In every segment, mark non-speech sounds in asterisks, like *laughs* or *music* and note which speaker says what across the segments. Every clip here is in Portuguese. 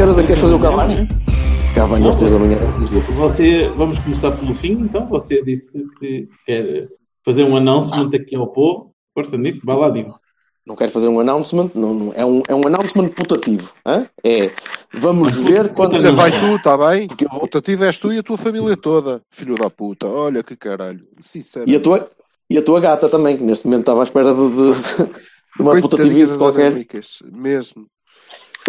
Speaker 1: Que horas é que queres fazer o Cavani? Cavani às 3 da manhã.
Speaker 2: Você, vamos começar pelo fim, então. Você disse que quer fazer um announcement aqui ao povo. Força nisso, vai lá, digo.
Speaker 1: Não quero fazer um announcement, não, não- é, um, é um announcement putativo. hã? É, vamos ver quando...
Speaker 3: Você vai tu, está bem?
Speaker 1: Porque eu vou-
Speaker 3: O tativo és tu e a tua família toda. Filho da puta, olha que caralho. Sincero.
Speaker 1: E a tua, e a tua gata também, que neste momento estava à espera de, de- de uma putativice qualquer.
Speaker 3: Mesmo.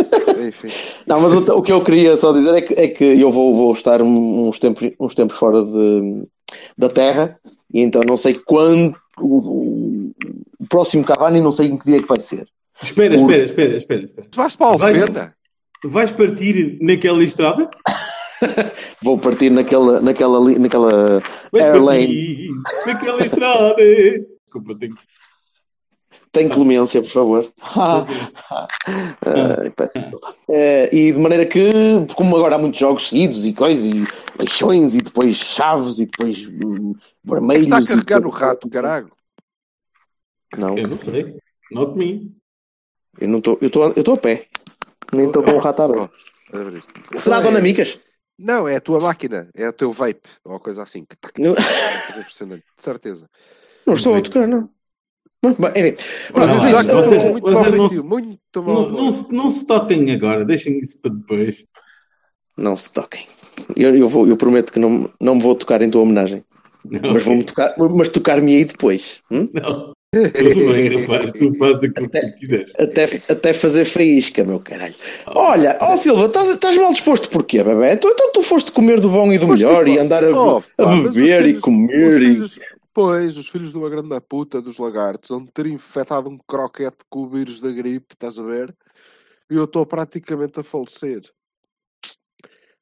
Speaker 3: *laughs* Enfim.
Speaker 1: Não, mas o, o que eu queria só dizer é que, é que eu vou, vou estar uns tempos, uns tempos fora de, da Terra e então não sei quando o, próximo Cavani, não sei em que dia é que vai ser.
Speaker 2: Espera,
Speaker 1: Por-
Speaker 2: espera, espera, espera. espera.
Speaker 3: Vais para a
Speaker 2: Vai.
Speaker 3: Alfena?
Speaker 2: Vais partir naquela estrada? *laughs*
Speaker 1: Vou partir naquela, naquela, naquela
Speaker 2: Vais
Speaker 1: airlane.
Speaker 2: partir naquela estrada. Desculpa, tenho que...
Speaker 1: Tem clemência, por favor. *laughs* Eh, e de maneira que, como agora há muitos jogos seguidos e coisas, e leixões, e depois chaves, e depois hum, vermelhos.
Speaker 3: Está a
Speaker 1: e
Speaker 3: carregar no rato, caralho.
Speaker 1: Não,
Speaker 2: Eu não sei. Not me.
Speaker 1: eu não estou, eu estou eu estou a pé. Nem estou com o rato aberto. Será
Speaker 3: é-
Speaker 1: Dona Micas?
Speaker 3: Não, é a tua máquina. É o teu vape. Ou coisa assim. Que tac,
Speaker 1: Não, *laughs*
Speaker 3: impressionante. De certeza.
Speaker 1: não estou a tocar, não. Bom, bem, enfim, Pronto, mas,
Speaker 3: que
Speaker 2: vocês-
Speaker 3: vocês muito
Speaker 2: vocês
Speaker 3: mal
Speaker 2: não se-
Speaker 3: muito mal.
Speaker 2: Não, não, se, não se toquem agora, deixem isso para depois.
Speaker 1: não se toquem. Eu, eu, vou, eu prometo que não, não me vou tocar em tua homenagem.
Speaker 2: Não,
Speaker 1: Mas vou-me tocar, mas tocar-me aí depois. hum?
Speaker 2: Não. Tudo bem, *laughs* rapaz. Tu fazes aquilo que tu quiseres.
Speaker 1: Até, até fazer faísca, meu caralho. Olha, ó Silva, estás, estás mal disposto porquê, bebê? Então, então tu foste comer do bom e do melhor e andar a,
Speaker 3: oh,
Speaker 1: a
Speaker 3: pá, os
Speaker 1: beber e
Speaker 3: filhos-
Speaker 1: comer
Speaker 3: os
Speaker 1: e...
Speaker 3: Pois, os filhos de uma grande puta dos lagartos vão ter infectado um croquete com o vírus da gripe, estás a ver? E eu estou praticamente a falecer.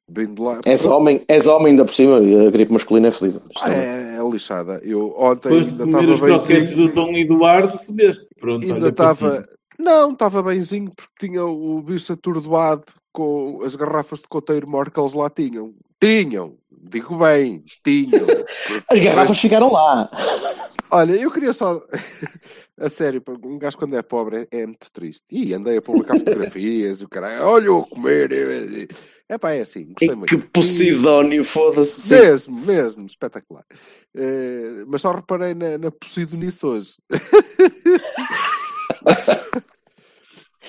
Speaker 3: Bem de lá.
Speaker 1: És homem, és homem ainda por cima, e a gripe masculina é fodida.
Speaker 3: Ah,
Speaker 1: é-
Speaker 3: é, é lixada. Eu ontem
Speaker 2: Depois de
Speaker 3: ainda
Speaker 2: comer os
Speaker 3: estava
Speaker 2: croquetes do Dom Eduardo, fodeste. Pronto,
Speaker 3: Ainda estava.
Speaker 2: cima.
Speaker 3: Não, estava benzinho porque tinha o bicho atordoado com as garrafas de coteiro mor que eles lá tinham. Tinham, digo bem, tinham. *laughs*
Speaker 1: As garrafas ficaram lá.
Speaker 3: Olha, eu queria só. *laughs* A sério, um gajo quando é pobre é, é muito triste. E andei a publicar *laughs* fotografias e o caralho, olha eu a comer. É pá, é assim,
Speaker 1: E
Speaker 3: gostei muito.
Speaker 1: que Posidónio, foda-se.
Speaker 3: Mesmo, mesmo, espetacular. Eh, mas só reparei na, na Posidonice hoje.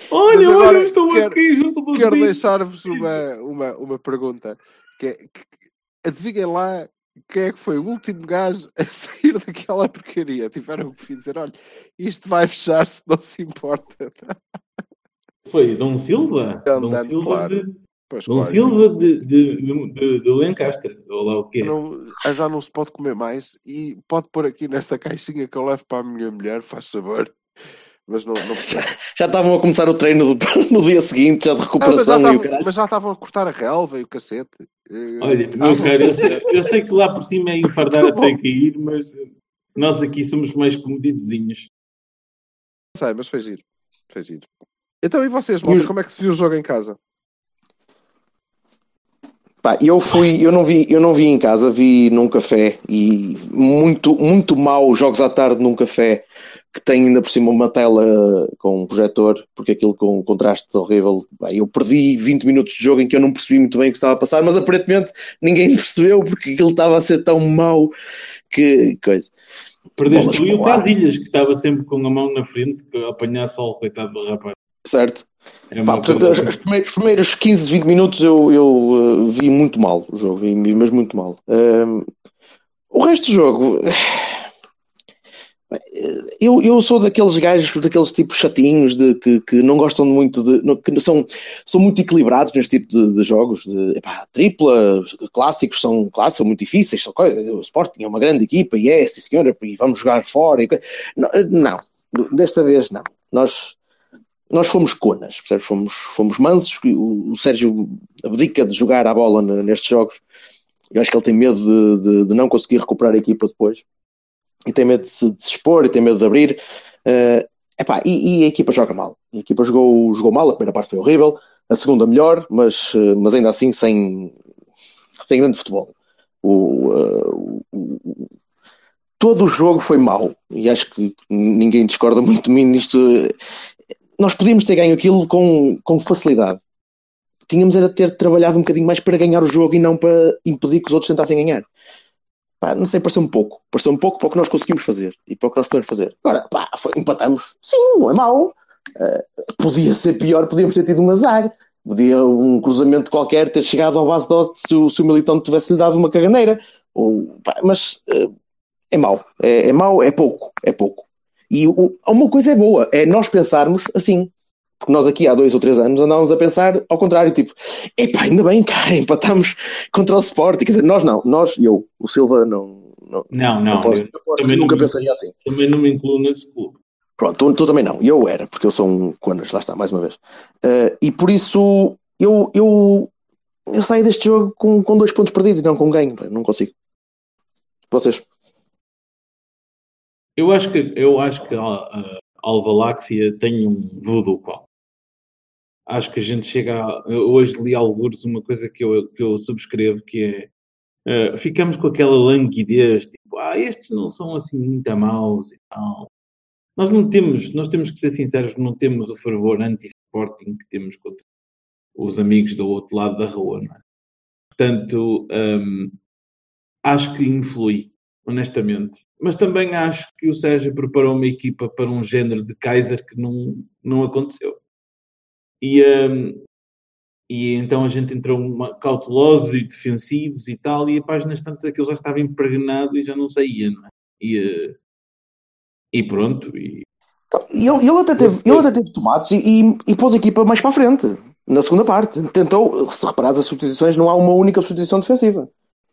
Speaker 2: Olha, olha,
Speaker 3: agora
Speaker 2: eu estou
Speaker 3: quero-
Speaker 2: aqui junto dos
Speaker 3: Quero deixar-vos uma, uma, uma pergunta. Que é, que- adivinhem lá quem é que foi o último gajo a *laughs* sair daquela porcaria. Tiveram que dizer, olha, isto vai fechar se não se importa. *laughs*
Speaker 2: Foi Dom Silva?
Speaker 3: Dom-
Speaker 2: Dom Silva
Speaker 3: claro.
Speaker 2: de,
Speaker 3: Pois,
Speaker 2: Dom. Silva de, de, de, de, Lancaster. Ou lá o quê?
Speaker 3: Não, já não se pode comer mais e pode pôr aqui nesta caixinha que eu levo para a minha mulher, faz sabor. Mas não, não. *laughs*
Speaker 1: Já estavam a começar o treino do- *laughs* no dia seguinte, já de
Speaker 3: Ah, já
Speaker 1: recuperação e o
Speaker 3: estavam,
Speaker 1: caralho.
Speaker 3: mas já estavam a cortar a relva e o cacete. Eh,
Speaker 2: Olha,
Speaker 3: ah,
Speaker 2: meu
Speaker 3: não sei.
Speaker 2: eu, sei- eu sei que lá por cima é enfardar *laughs* até cair, mas nós aqui somos mais comedidozinhos.
Speaker 3: Não sei, mas foi giro. Foi giro. Então, e vocês,
Speaker 1: os-
Speaker 3: como é que se viu o jogo em casa?
Speaker 1: Pá, eu fui, eu não vi, eu não vi em casa, vi num café e muito, muito mal jogos à tarde num café que tem ainda por cima uma tela com um projetor, porque aquilo com um contraste horrível. Pá, eu perdi 20 minutos de jogo em que eu não percebi muito bem o que estava a passar, mas aparentemente ninguém *laughs* percebeu porque aquilo estava a ser tão mau que coisa.
Speaker 2: Perdeste tu e o. Casilhas, que estava sempre com a mão na frente, que a apanhar sol, coitado do rapaz.
Speaker 1: Certo?
Speaker 2: É
Speaker 1: Pá, portanto, os, os primeiros, os primeiros 15, 20 minutos eu, eu uh, vi muito mal o jogo, vi, vi mesmo muito mal. Um, o resto do jogo, eu, eu sou daqueles gajos, daqueles tipos chatinhos de, que, que não gostam muito de. que são, são muito equilibrados neste tipo de, de jogos. De, epá, tripla, clássicos são, clássicos, são muito difíceis. São, o Sporting é uma grande equipa e é, sim senhora, e vamos jogar fora. E, não, não, desta vez não. Nós, nós fomos conas, percebes? Fomos, fomos mansos. O, o Sérgio abdica de jogar a bola nestes jogos. Eu acho que ele tem medo de, de, de, não conseguir recuperar a equipa depois. E tem medo de se, de se expor, e tem medo de abrir. Uh, epá, e, e, a equipa joga mal. A equipa jogou, jogou mal, a primeira parte foi horrível, a segunda melhor, mas, uh, mas ainda assim sem, sem grande futebol. O, uh, o, todo o jogo foi mau e acho que ninguém discorda muito de mim nisto. Nós podíamos ter ganho aquilo com, com facilidade. Tínhamos era ter trabalhado um bocadinho mais para ganhar o jogo e não para impedir que os outros tentassem ganhar. Pá, não sei, pareceu um pouco. Pareceu um pouco para o que nós conseguimos fazer e para o que nós podemos fazer. Agora, pá, foi, empatamos. Sim, não é mau. Uh, podia ser pior, podíamos ter tido um azar. Podia um cruzamento qualquer ter chegado ao base dose se o, se o militante tivesse lhe dado uma caganeira. Ou, pá, mas uh, é mau. É, é mau, é pouco. É pouco. E o, uma coisa é boa, é nós pensarmos assim. Porque nós aqui há dois ou três anos andávamos a pensar ao contrário, tipo, epá, ainda bem, cara, empatamos contra o Sport. Quer dizer, nós não, nós, eu, o Silva não.
Speaker 2: Não, não, não
Speaker 1: aposto, aposto também nunca pensaria assim.
Speaker 2: Também não me incluo nesse clube.
Speaker 1: Pronto, tu, tu, também não. Eu era, porque eu sou um Conas, lá está, mais uma vez. Uh, e por isso eu, eu, eu saio deste jogo com, com dois pontos perdidos e não com ganho. Não consigo. Vocês?
Speaker 2: Eu acho que, eu acho que a, a Alvaláxia tem um voodoo qual. Acho que a gente chega a, hoje li alguns uma coisa que eu, que eu subscrevo que é uh, ficamos com aquela languidez tipo, ah, estes não são assim muito maus e tal. Nós não temos, nós temos que ser sinceros, não temos o fervor anti-sporting que temos contra os amigos do outro lado da rua, não é? Portanto, um, acho que influi honestamente. Mas também acho que o Sérgio preparou uma equipa para um género de Kaiser que não, não aconteceu. E, um, e então a gente entrou uma, cautelosos e defensivos e tal, e a páginas tantas aquilo já estava impregnado e já não saía, não é? E, uh, e pronto. E...
Speaker 1: Ele, ele, até teve, ele até teve tomates e, e, e pôs a equipa mais para a frente, na segunda parte. Tentou, se reparares as substituições, não há uma única substituição defensiva.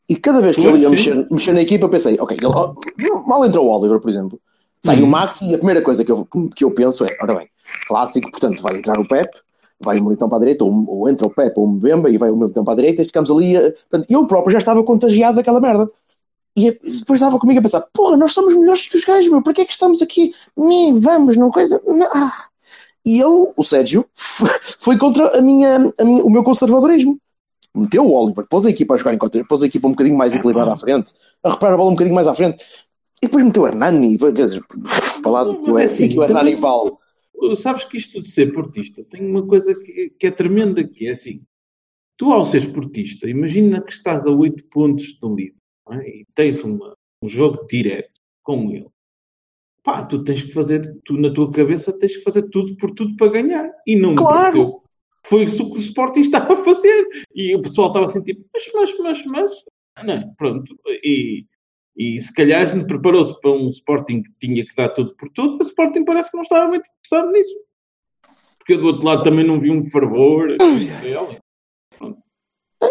Speaker 1: E cada vez que ele ia mexer, mexer na equipa, pensei, ok, ele, mal entrou o Oliver, por exemplo, sai o uhum. Max e a primeira coisa que eu, que eu penso é, ora bem, clássico, portanto, vai entrar o Pep, vai o Militão para a direita, ou, ou entra o Pep ou o Mbemba e vai o Militão para a direita e ficamos ali. Eu próprio já estava contagiado daquela merda. E depois estava comigo a pensar, porra, nós somos melhores que os gajos, meu, para que é que estamos aqui? Nem vamos, não coisa. Não. Ah. E ele, o Sérgio, foi contra a minha, a minha, o meu conservadorismo meteu o Oliver, pôs a equipa a jogar em contra, pôs a equipa um bocadinho mais equilibrada à frente, a reparar a bola um bocadinho mais à frente, e depois meteu o Hernani, quer dizer, *laughs* para lá do que, que o Hernani vale.
Speaker 2: Sabes que isto de ser portista tem uma coisa que, que é tremenda, que é assim, tu ao ser portista, imagina que estás a 8 pontos do líder é? e tens uma, um jogo direto com ele. Pá, tu tens que fazer, tu na tua cabeça tens que fazer tudo por tudo para ganhar. E não
Speaker 1: claro.
Speaker 2: Foi isso que o Sporting *laughs* estava a fazer. E o pessoal estava assim, tipo, mas, mas, mas, mas. Não, pronto. E, e se calhar a gente preparou-se para um Sporting que tinha que dar tudo por tudo, mas o Sporting parece que não estava muito interessado nisso. Porque eu do outro lado também não vi um fervor.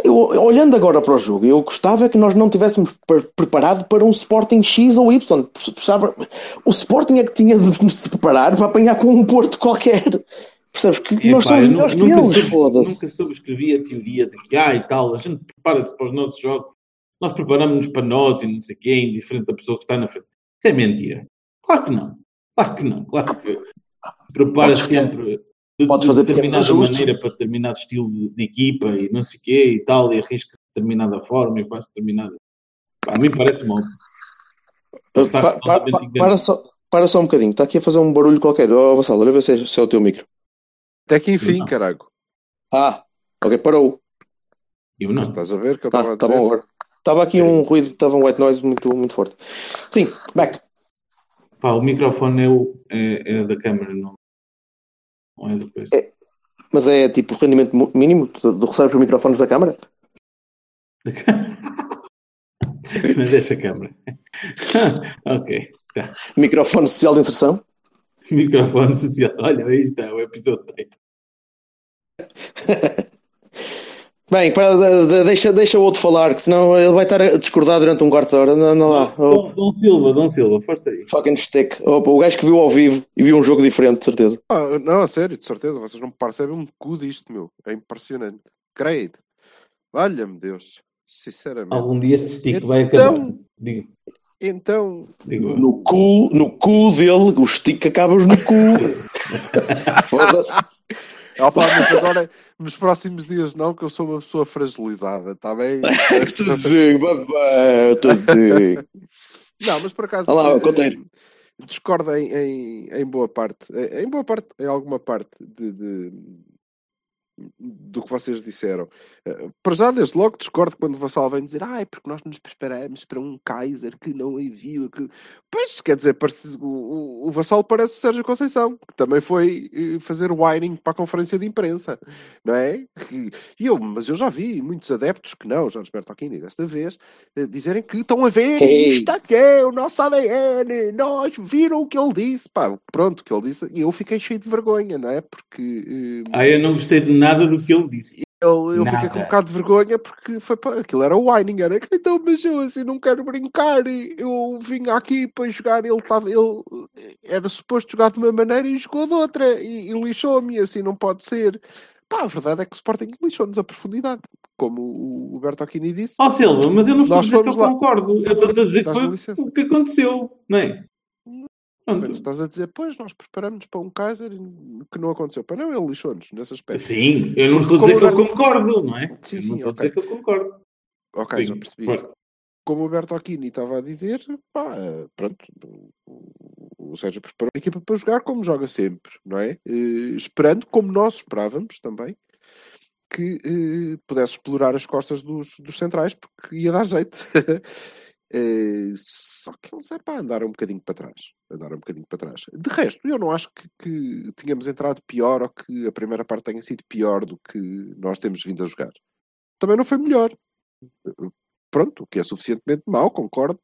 Speaker 1: Eu, olhando agora para o jogo, eu gostava que nós não tivéssemos preparado para um Sporting X ou Y. Precisava, o Sporting é que tinha de se preparar para apanhar com um Porto qualquer. Percebes que é, nós pá, somos melhores que eles, foda-se.
Speaker 2: Nunca subscrevi a teoria de que, ah, e tal, a gente prepara-se para os nossos jogos, nós preparamos-nos para nós e não sei quem, diferente da pessoa que está na frente. Isso é mentira. Claro que não. Claro que não. Claro que prepara sempre de,
Speaker 1: Podes fazer
Speaker 2: de determinada maneira para determinado estilo de, de, equipa e não sei o quê e tal, e arrisca de determinada forma e faz determinada. A mim parece mal.
Speaker 1: Uh, pa, pa, pa, para, só, para só um bocadinho, está aqui a fazer um barulho qualquer. Ó, oh, Vassal, olha ver se é, se é o teu micro.
Speaker 3: Até que enfim, carago.
Speaker 1: Ah, ok, parou.
Speaker 2: Eu não.
Speaker 3: estás a ver que eu
Speaker 1: estava ah, a tá bom agora. Estava aqui um ruído, estava um white noise muito, muito forte. Sim, back.
Speaker 2: Pá, o microfone é, o, é, é da câmera, não, não é do coisa. É,
Speaker 1: mas é tipo o rendimento mínimo? Tu recebes os microfones da câmara? *laughs*
Speaker 2: mas essa câmara. *laughs* ok, tá.
Speaker 1: Microfone social de inserção?
Speaker 2: Microfone social. Olha, aí está o episódio 8. *laughs*
Speaker 1: Bem, para, de- de- deixa, deixa o outro falar, que senão ele vai estar a discordar durante um quarto de hora. Não, não lá. Oh,
Speaker 2: Dom, Dom Silva, Dom Silva, força aí.
Speaker 1: fucking stick. Opa, o gajo que viu ao vivo e viu um jogo diferente, de certeza.
Speaker 3: Ah, não, a sério, de certeza, vocês não percebem um cu disto, meu. É impressionante. Creio. Valha-me Deus. Sinceramente.
Speaker 2: Algum dia este stick vai
Speaker 3: Então-
Speaker 2: acabar. Digo,
Speaker 3: Então,
Speaker 2: digo. eu.
Speaker 1: No cu, no cu dele, o stick acabas no cu. *laughs* Foda-se. *laughs*
Speaker 3: opa, mas agora, nos próximos dias não, que eu sou uma pessoa fragilizada, está bem? *laughs*
Speaker 1: Tudinho, babá, tudinho. *laughs*
Speaker 3: Não, mas por acaso
Speaker 1: Olha lá,
Speaker 3: eh,
Speaker 1: conteiro.
Speaker 3: discordo em, em, em boa parte, em boa parte, em alguma parte de, de- do que vocês disseram. Eh, Para já, desde logo, discordo quando o Vassal vem dizer ai, porque nós nos preparamos para um Kaiser que não enviou. Que... Pois, quer dizer, parece- o, o, Vassal parece o Sérgio Conceição, que também foi eh, fazer whining para a conferência de imprensa, não é? E eu, mas eu já vi muitos adeptos que não, Jorge Bertolini, desta vez, eh, dizerem que estão a ver,
Speaker 1: Ei.
Speaker 3: isto aqui é o nosso ADN, nós viram o que ele disse, pá, pronto, o que ele disse, e eu fiquei cheio de vergonha, não é? Porque eh,
Speaker 2: Ah, eu não gostei de nada do que ele disse.
Speaker 3: ele, eu fiquei com um
Speaker 2: Nada.
Speaker 3: bocado de vergonha porque foi para aquilo era o whining, era então, mas eu assim não quero brincar, e eu vim aqui para jogar, ele estava, ele era suposto jogar de uma maneira e jogou de outra, e, e lixou-me, assim não pode ser. Pá, a verdade é que o Sporting lixou-nos a profundidade, como o, o Bertocchini disse.
Speaker 2: Ó Silva, mas eu não estou a dizer que eu
Speaker 3: lá.
Speaker 2: concordo. Eu estou a dizer que foi o que aconteceu, não é?
Speaker 3: Mas
Speaker 2: Pronto.
Speaker 3: estás a dizer, pois nós preparamos para um Kaiser que não aconteceu. Para não, ele lixou-nos nesse aspecto.
Speaker 2: Sim, eu não estou a dizer que eu concordo, não é?
Speaker 3: Sim,
Speaker 2: Eu
Speaker 3: sim,
Speaker 2: não estou a dizer que eu concordo.
Speaker 3: Ok, já
Speaker 2: Sim,
Speaker 3: percebi.
Speaker 2: força.
Speaker 3: como o Bertocchini estava a dizer, pá, eh, pronto, o- o Sérgio preparou a equipa para jogar como joga sempre, não é? Eh, esperando, como nós esperávamos também, que eh, pudesse explorar as costas dos, dos centrais, porque ia dar jeito. *laughs* Eh, só que eles é pá, andaram um bocadinho para trás. Andaram um bocadinho para trás. De resto, eu não acho que, que tínhamos entrado pior ou que a primeira parte tenha sido pior do que nós temos vindo a jogar. Também não foi melhor pronto, o que é suficientemente mau, concordo,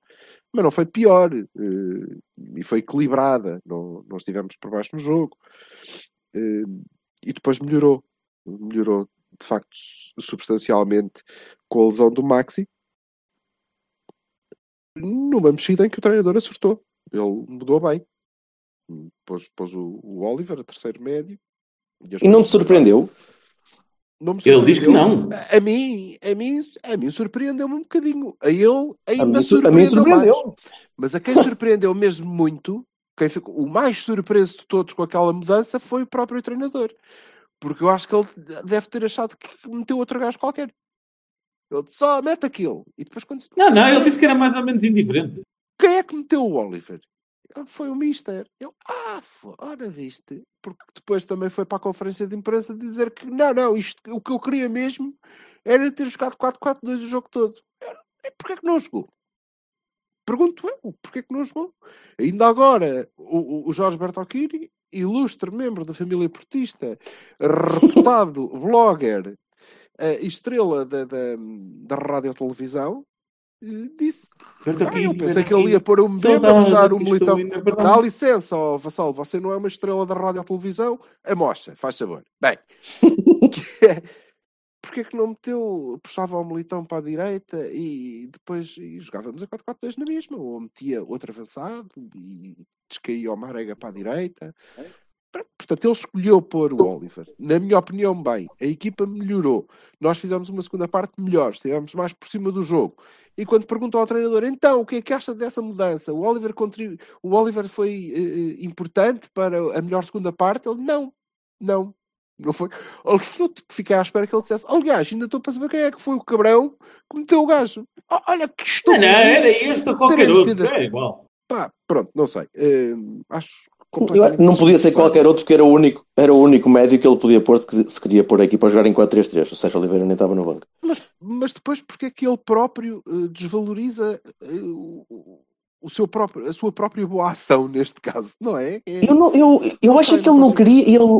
Speaker 3: mas não foi pior eh, e foi equilibrada, não, não estivemos por baixo no jogo Eh, e depois melhorou, melhorou de facto substancialmente com a lesão do Maxi numa mexida em que o treinador acertou, ele mudou bem, pôs, pôs o, o Oliver a terceiro médio as
Speaker 1: E não te surpreendeu?
Speaker 3: não me
Speaker 2: Ele diz que
Speaker 3: surpreendeu.
Speaker 2: não.
Speaker 3: A mim, a mim, a mim surpreendeu-me um bocadinho. A ele ainda
Speaker 1: A mim, sur- a mim
Speaker 3: surpreendeu.
Speaker 1: surpreendeu.
Speaker 3: mais. Mas a quem *laughs* surpreendeu mesmo muito, quem ficou o mais surpreso de todos com aquela mudança foi o próprio treinador. Porque eu acho que ele deve ter achado que meteu outro gajo qualquer. Ele só mete aquilo. E depois quando
Speaker 2: Não, não, ele disse que era mais ou menos indiferente.
Speaker 3: quem é que meteu o Oliver? Ele Foi o Mister. Eu, ah, ora viste. Porque depois também foi para a conferência de imprensa dizer que não, não, isto, o que eu queria mesmo era ter jogado 4-4-2 o jogo todo. E porquê que não jogou? Pergunto eu, porquê que não jogou? Ainda agora, o, o- o Jorge Bertocchini, ilustre membro da família portista, *laughs* reputado blogger, eh, estrela da, da, da rádio televisão, eh, disse ah, eu pensei que ele ia pôr o Mbemba a puxar o militão. Dá licença, ó Vassal, você não é uma estrela da rádio ou televisão? A mocha, faz favor. Bem, *laughs* que é, porque é que não meteu, puxava o militão para a direita e depois e jogávamos a 4-4-2 na mesma, ou metia outro avançado e descaía o Marega para a direita. Pronto, Portanto, ele escolheu pôr o Oliver. Na minha opinião, bem, a equipa melhorou. Nós fizemos uma segunda parte melhor, estivemos mais por cima do jogo. E quando perguntou ao treinador, então, o que é que acha dessa mudança? O Oliver, contribu... o Oliver foi eh, importante para a melhor segunda parte? Ele, não, não, não foi. O que eu fiquei à espera que ele dissesse, aliás, ainda estou para saber quem é que foi o cabrão que meteu o gajo. Olha que
Speaker 2: Não,
Speaker 3: estúpido.
Speaker 2: não, era este ou qualquer outro. É igual.
Speaker 3: Pá, pronto, não sei. Eh, acho
Speaker 1: Eu- não podia ser qualquer outro, porque era o único, era o único médio que ele podia pôr se se queria pôr a equipa a jogar em 4-3-3. O Sérgio Oliveira nem estava no banco.
Speaker 3: Mas, mas depois, porque é que ele próprio eh, desvaloriza eh, o, seu próprio, a sua própria boa ação neste caso, não é? É-
Speaker 1: Eu, não, eu, eu
Speaker 3: Não
Speaker 1: acho
Speaker 3: sei,
Speaker 1: que ele
Speaker 3: não
Speaker 1: queria. Ele,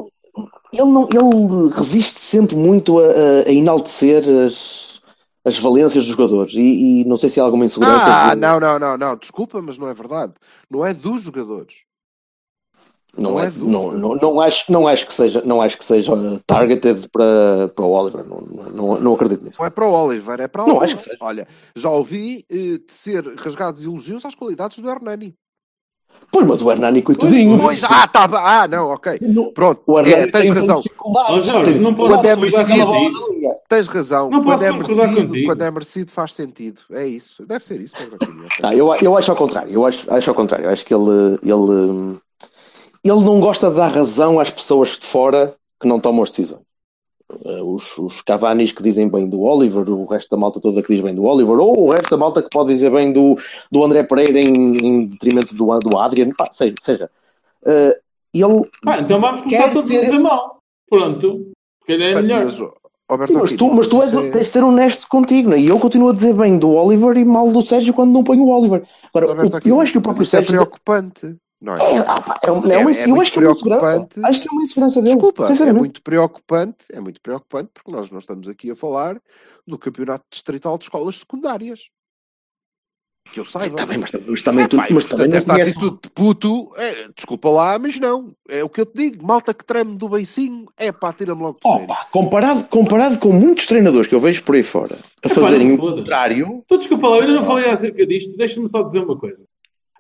Speaker 1: ele, não, ele resiste sempre muito a, a- enaltecer as, as valências dos jogadores. E, e não sei se há alguma insegurança.
Speaker 3: Ah,
Speaker 1: de-
Speaker 3: não, não, não, não, desculpa, mas não é verdade. Não é dos jogadores.
Speaker 1: Não,
Speaker 3: Não
Speaker 1: é,
Speaker 3: é dúvida.
Speaker 1: não, não, não, acho, não, acho que seja, não acho que seja targeted para, para o Oliver. Não, não, não acredito nisso.
Speaker 3: Não é para o Oliver, é para o
Speaker 1: Não,
Speaker 3: Oliver.
Speaker 1: acho que seja.
Speaker 3: Olha, já ouvi eh, ser rasgados elogios às qualidades do Hernani.
Speaker 1: Pois, mas o Hernani, coitadinho.
Speaker 3: Pois, ah, tá, ah, não, ok.
Speaker 1: Não-
Speaker 3: Pronto,
Speaker 1: O
Speaker 3: é,
Speaker 1: Hernani
Speaker 3: tens
Speaker 1: tem,
Speaker 3: razão.
Speaker 2: Jorge,
Speaker 1: tem
Speaker 2: não
Speaker 3: Quando é merecido. Tens razão.
Speaker 2: Não
Speaker 3: quando é merecido, quando é merecido faz sentido. É isso. Deve ser isso. Ok.
Speaker 1: Ah, eu, eu acho ao contrário. Eu acho, acho ao contrário. Eu acho que ele, ele, ele não gosta de dar razão às pessoas de fora que não tomam as decisões. Eh, Os, os Cavanis que dizem bem do Oliver, o resto da malta toda que diz bem do Oliver, ou o resto da malta que pode dizer bem do, do André Pereira em, em detrimento do, do Adrian, pá, seja. seja. Eh, ele,
Speaker 2: Pá, então vamos começar todos
Speaker 1: ser-
Speaker 2: a dizer mal. Pronto. Se calhar é melhor.
Speaker 3: Mas,
Speaker 1: Sim, mas, tu, mas tu és,
Speaker 3: é-
Speaker 1: tens de ser honesto contigo, né? e eu continuo a dizer bem do Oliver e mal do Sérgio quando não ponho o Oliver. Agora, o- eu acho que o
Speaker 3: mas
Speaker 1: próprio
Speaker 3: é
Speaker 1: Sérgio.
Speaker 3: preocupante. Não é?
Speaker 1: É, ah, é, um- é
Speaker 3: É-
Speaker 1: uma,
Speaker 3: é
Speaker 1: eu
Speaker 3: muito
Speaker 1: acho que é uma insegurança.
Speaker 3: preocupante.
Speaker 1: Acho que é uma insegurança dele.
Speaker 3: Desculpa, é muito preocupante, é muito preocupante porque nós não estamos aqui a falar do campeonato distrital de escolas secundárias. Que eu saiba.
Speaker 1: Tá bem, mas, mas também, tu,
Speaker 3: Epá, e,
Speaker 1: mas
Speaker 3: portanto,
Speaker 1: também não
Speaker 3: esta atitude de puto, é, desculpa lá, mas não. É o que eu te digo, malta que treme do beicinho, é pá, tira-me logo de.
Speaker 1: Opa, comparado, comparado com muitos treinadores que eu vejo por aí fora a
Speaker 2: Epá,
Speaker 1: fazerem o contrário,
Speaker 2: Então, desculpa lá, eu ainda não falei acerca disto. Deixa-me só dizer uma coisa.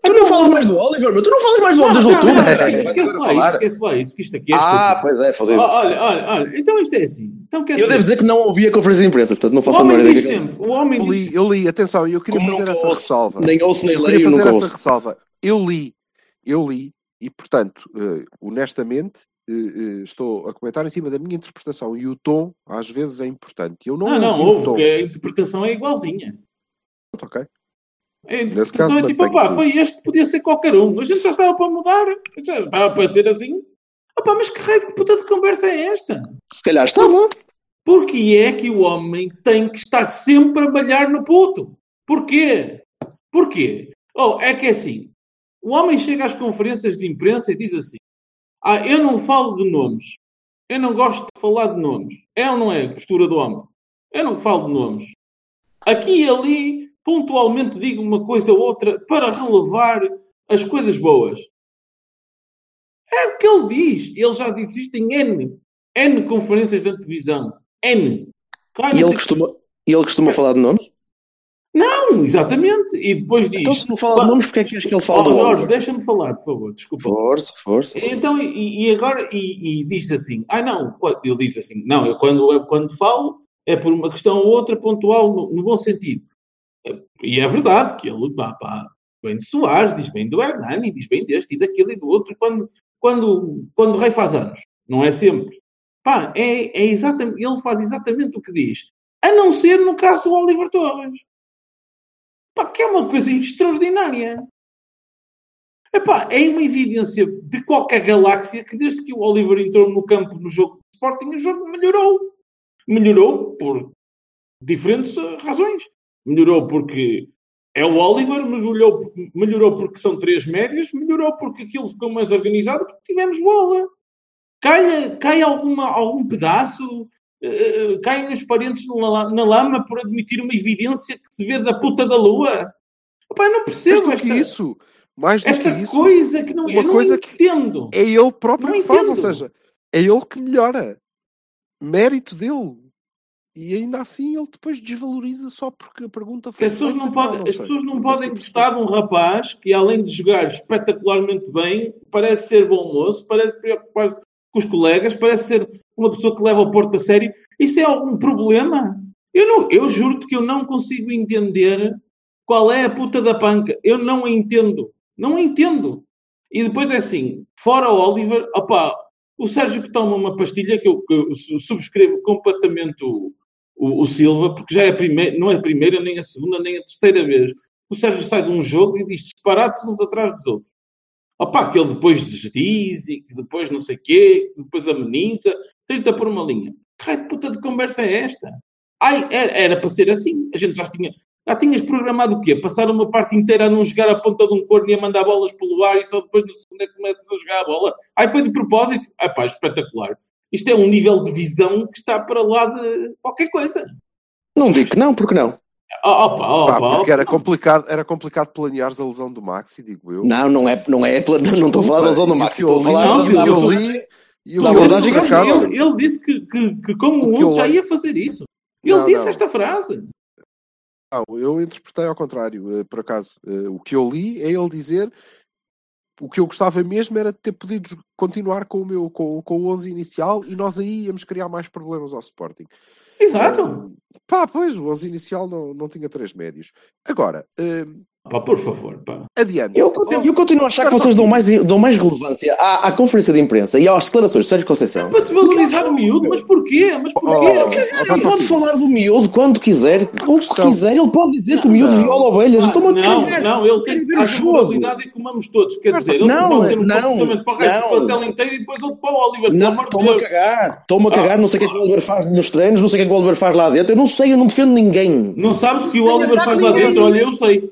Speaker 1: Tu não falas mais do Oliver, mas tu não falas mais do
Speaker 2: Não,
Speaker 1: Oliver
Speaker 2: não,
Speaker 1: desde outubro.
Speaker 2: não,
Speaker 1: caralho, vais
Speaker 2: Esquece lá isso,
Speaker 1: falar.
Speaker 2: esquece lá isso, que isto aqui é
Speaker 1: Ah, pois é.
Speaker 2: Ó, Olha, olha, olha, então isto é assim. Então, quer
Speaker 1: Eu devo
Speaker 2: dizer,
Speaker 1: que não ouvi a conferência de imprensa, portanto não faço a menor ideia
Speaker 2: o homem
Speaker 3: Eu
Speaker 2: diz
Speaker 3: li, eu li, atenção, eu queria
Speaker 1: Como
Speaker 3: fazer essa
Speaker 1: ouço,
Speaker 3: ressalva.
Speaker 1: Nem ouço nem
Speaker 3: Eu queria
Speaker 1: leio,
Speaker 3: fazer essa
Speaker 1: ouço.
Speaker 3: ressalva. Eu li, eu li, e portanto, eh, honestamente, eh, eh, estou a comentar em cima da minha interpretação e o tom, às vezes, é importante. Eu não,
Speaker 2: Não, não,
Speaker 3: ouvi o
Speaker 2: houve,
Speaker 3: tom.
Speaker 2: porque a interpretação é igualzinha.
Speaker 3: Ok.
Speaker 2: A
Speaker 3: Nesse
Speaker 2: interpretação
Speaker 3: caso,
Speaker 2: é tipo, opá, foi este, podia ser qualquer um. A gente já estava para mudar, já estava para ser assim. Opá, mas que raio de puta de conversa é esta?
Speaker 1: Se calhar estava.
Speaker 2: Porque é que o homem tem que estar sempre a malhar no puto? Porquê? Porquê? Oh, é que é assim. O homem chega às conferências de imprensa e diz assim: Ah, eu não falo de nomes. Eu não gosto de falar de nomes. É ou não é a postura do homem? Eu não falo de nomes. Aqui e ali, pontualmente digo uma coisa ou outra para relevar as coisas boas. É o que ele diz. Ele já disse isto em N. N conferências da televisão. N. Claro,
Speaker 1: E ele costuma, e ele costuma falar de nomes?
Speaker 2: Não, exatamente. E depois diz.
Speaker 1: Então se não fala de nomes, porque é que és que ele fala
Speaker 2: Oh,
Speaker 1: do
Speaker 2: Jorge, deixa-me falar, por favor. Desculpa.
Speaker 1: Força, força.
Speaker 2: Então, e, e agora, e, e diz assim, ah não, ele diz assim, não, eu quando, eu quando falo é por uma questão ou outra pontual, no, no bom sentido. E é verdade que ele, pá, pá, bem de Soares, diz bem do Hernani, diz bem deste e daquele e do outro, quando, quando, quando o rei faz anos. Não é sempre. Pá, é, é exatamente, ele faz exatamente o que diz. A não ser no caso do Oliver Torres. Pá, que é uma coisa extraordinária. Epá, é uma evidência de qualquer galáxia que desde que o Oliver entrou no campo no jogo de Sporting, o jogo melhorou. Melhorou por diferentes eh, razões. Melhorou porque é o Oliver, melhorou, porque- melhorou porque são três médias, melhorou porque aquilo ficou mais organizado, porque tivemos bola. Cai, cai alguma, algum pedaço, eh, eh, caem os parentes na, la- na lama por admitir uma evidência que se vê da puta da lua. Eu não
Speaker 3: Mais
Speaker 2: percebo
Speaker 3: do que
Speaker 2: esta,
Speaker 3: isso, mais do
Speaker 2: esta
Speaker 3: que isso,
Speaker 2: coisa que não, eu
Speaker 3: uma
Speaker 2: não
Speaker 3: coisa que-
Speaker 2: entendo.
Speaker 3: é ele próprio
Speaker 2: Não
Speaker 3: que faz, ou
Speaker 2: entendo.
Speaker 3: seja, é ele que melhora. Mérito dele. E ainda assim ele depois desvaloriza só porque a pergunta foi
Speaker 2: As pessoas não podem,
Speaker 3: não
Speaker 2: as pessoas não podem gostar de um rapaz que, além de jogar espetacularmente bem, parece ser bom moço, parece preocupar-se com os colegas, parece ser uma pessoa que leva o Porto a sério. Isso é algum problema? Eu, não, eu juro-te que eu não consigo entender qual é a puta da panca. Eu não entendo. Não entendo. E depois é assim, fora o Oliver, opá, o Sérgio que toma uma pastilha que eu, que eu su- subscrevo completamente o, o, o Silva, porque já é primeira, não é a primeira, nem a segunda, nem a terceira vez. O Sérgio sai de um jogo e diz disparates uns atrás dos outros. Opá, que ele depois desdiz e que depois não sei quê, que depois ameniza, tenta por uma linha. Que de puta de conversa é esta? Ai, era, era para ser assim. A gente já tinha, já tinhas programado o quê? Passar uma parte inteira a não jogar a ponta de um corno e a mandar bolas pelo ar e só depois no segundo é que começas a jogar a bola. Ai, foi de propósito. Ah pá, espetacular. Isto é um nível de visão que está para lá de qualquer coisa.
Speaker 1: Não digo que não, porque não?
Speaker 2: Oh, opa, opa,
Speaker 3: Pá, porque
Speaker 2: opa.
Speaker 3: era complicado, era complicado planeares a lesão do Maxi, digo eu.
Speaker 1: Não, não é, não é, não estou a falar da lesão do
Speaker 3: o
Speaker 1: Max,
Speaker 3: que
Speaker 1: estou a falar da, da
Speaker 2: não, eu
Speaker 1: abordagem.
Speaker 3: li- e o
Speaker 1: Da
Speaker 3: que eu li
Speaker 1: abordagem
Speaker 3: do Ricardo-
Speaker 2: ele, ele disse que, que, que como
Speaker 3: O
Speaker 2: o
Speaker 3: que eu
Speaker 2: outro já ia fazer isso. Ele
Speaker 3: Não,
Speaker 2: disse
Speaker 3: não.
Speaker 2: esta frase.
Speaker 3: Não, eu interpretei ao contrário, eh, por acaso. Eh, o que eu li é ele dizer o que eu gostava mesmo era de ter podido continuar com o meu com, com o 11 inicial e nós aí íamos criar mais problemas ao Sporting.
Speaker 2: Exato.
Speaker 3: Eh, pá, pois, o 11 inicial não, não tinha três médios. Agora, eh,
Speaker 2: Pá, por favor, pá.
Speaker 3: adiante.
Speaker 1: Eu, eu continuo a achar que vocês dão mais, dão mais relevância à, à conferência de imprensa e às declarações de Sérgio Conceição.
Speaker 2: Para desvalorizar o miúdo, mas porquê? Mas porquê?
Speaker 3: Oh,
Speaker 1: Ele pode falar do miúdo quando quiser, o que quiser, ele pode dizer que o miúdo
Speaker 3: Não.
Speaker 1: viola ovelhas.
Speaker 2: Ah,
Speaker 1: Estou-me a
Speaker 2: não,
Speaker 1: cagar.
Speaker 2: não, ele tem que
Speaker 1: o
Speaker 2: a moralidade e comamos todos. Quer dizer, ele
Speaker 1: Não,
Speaker 2: pode ter um
Speaker 1: não,
Speaker 2: comportamento para o resto
Speaker 1: não.
Speaker 2: do plantel inteiro e depois ele para o Oliver.
Speaker 1: Não, estou-me a cagar, estou-me a cagar, não sei o que é que o Oliver faz nos treinos, não sei o que é que o Oliver faz lá dentro, eu não sei, eu não defendo ninguém.
Speaker 2: Não sabes que o Oliver faz lá dentro? Olha, eu sei.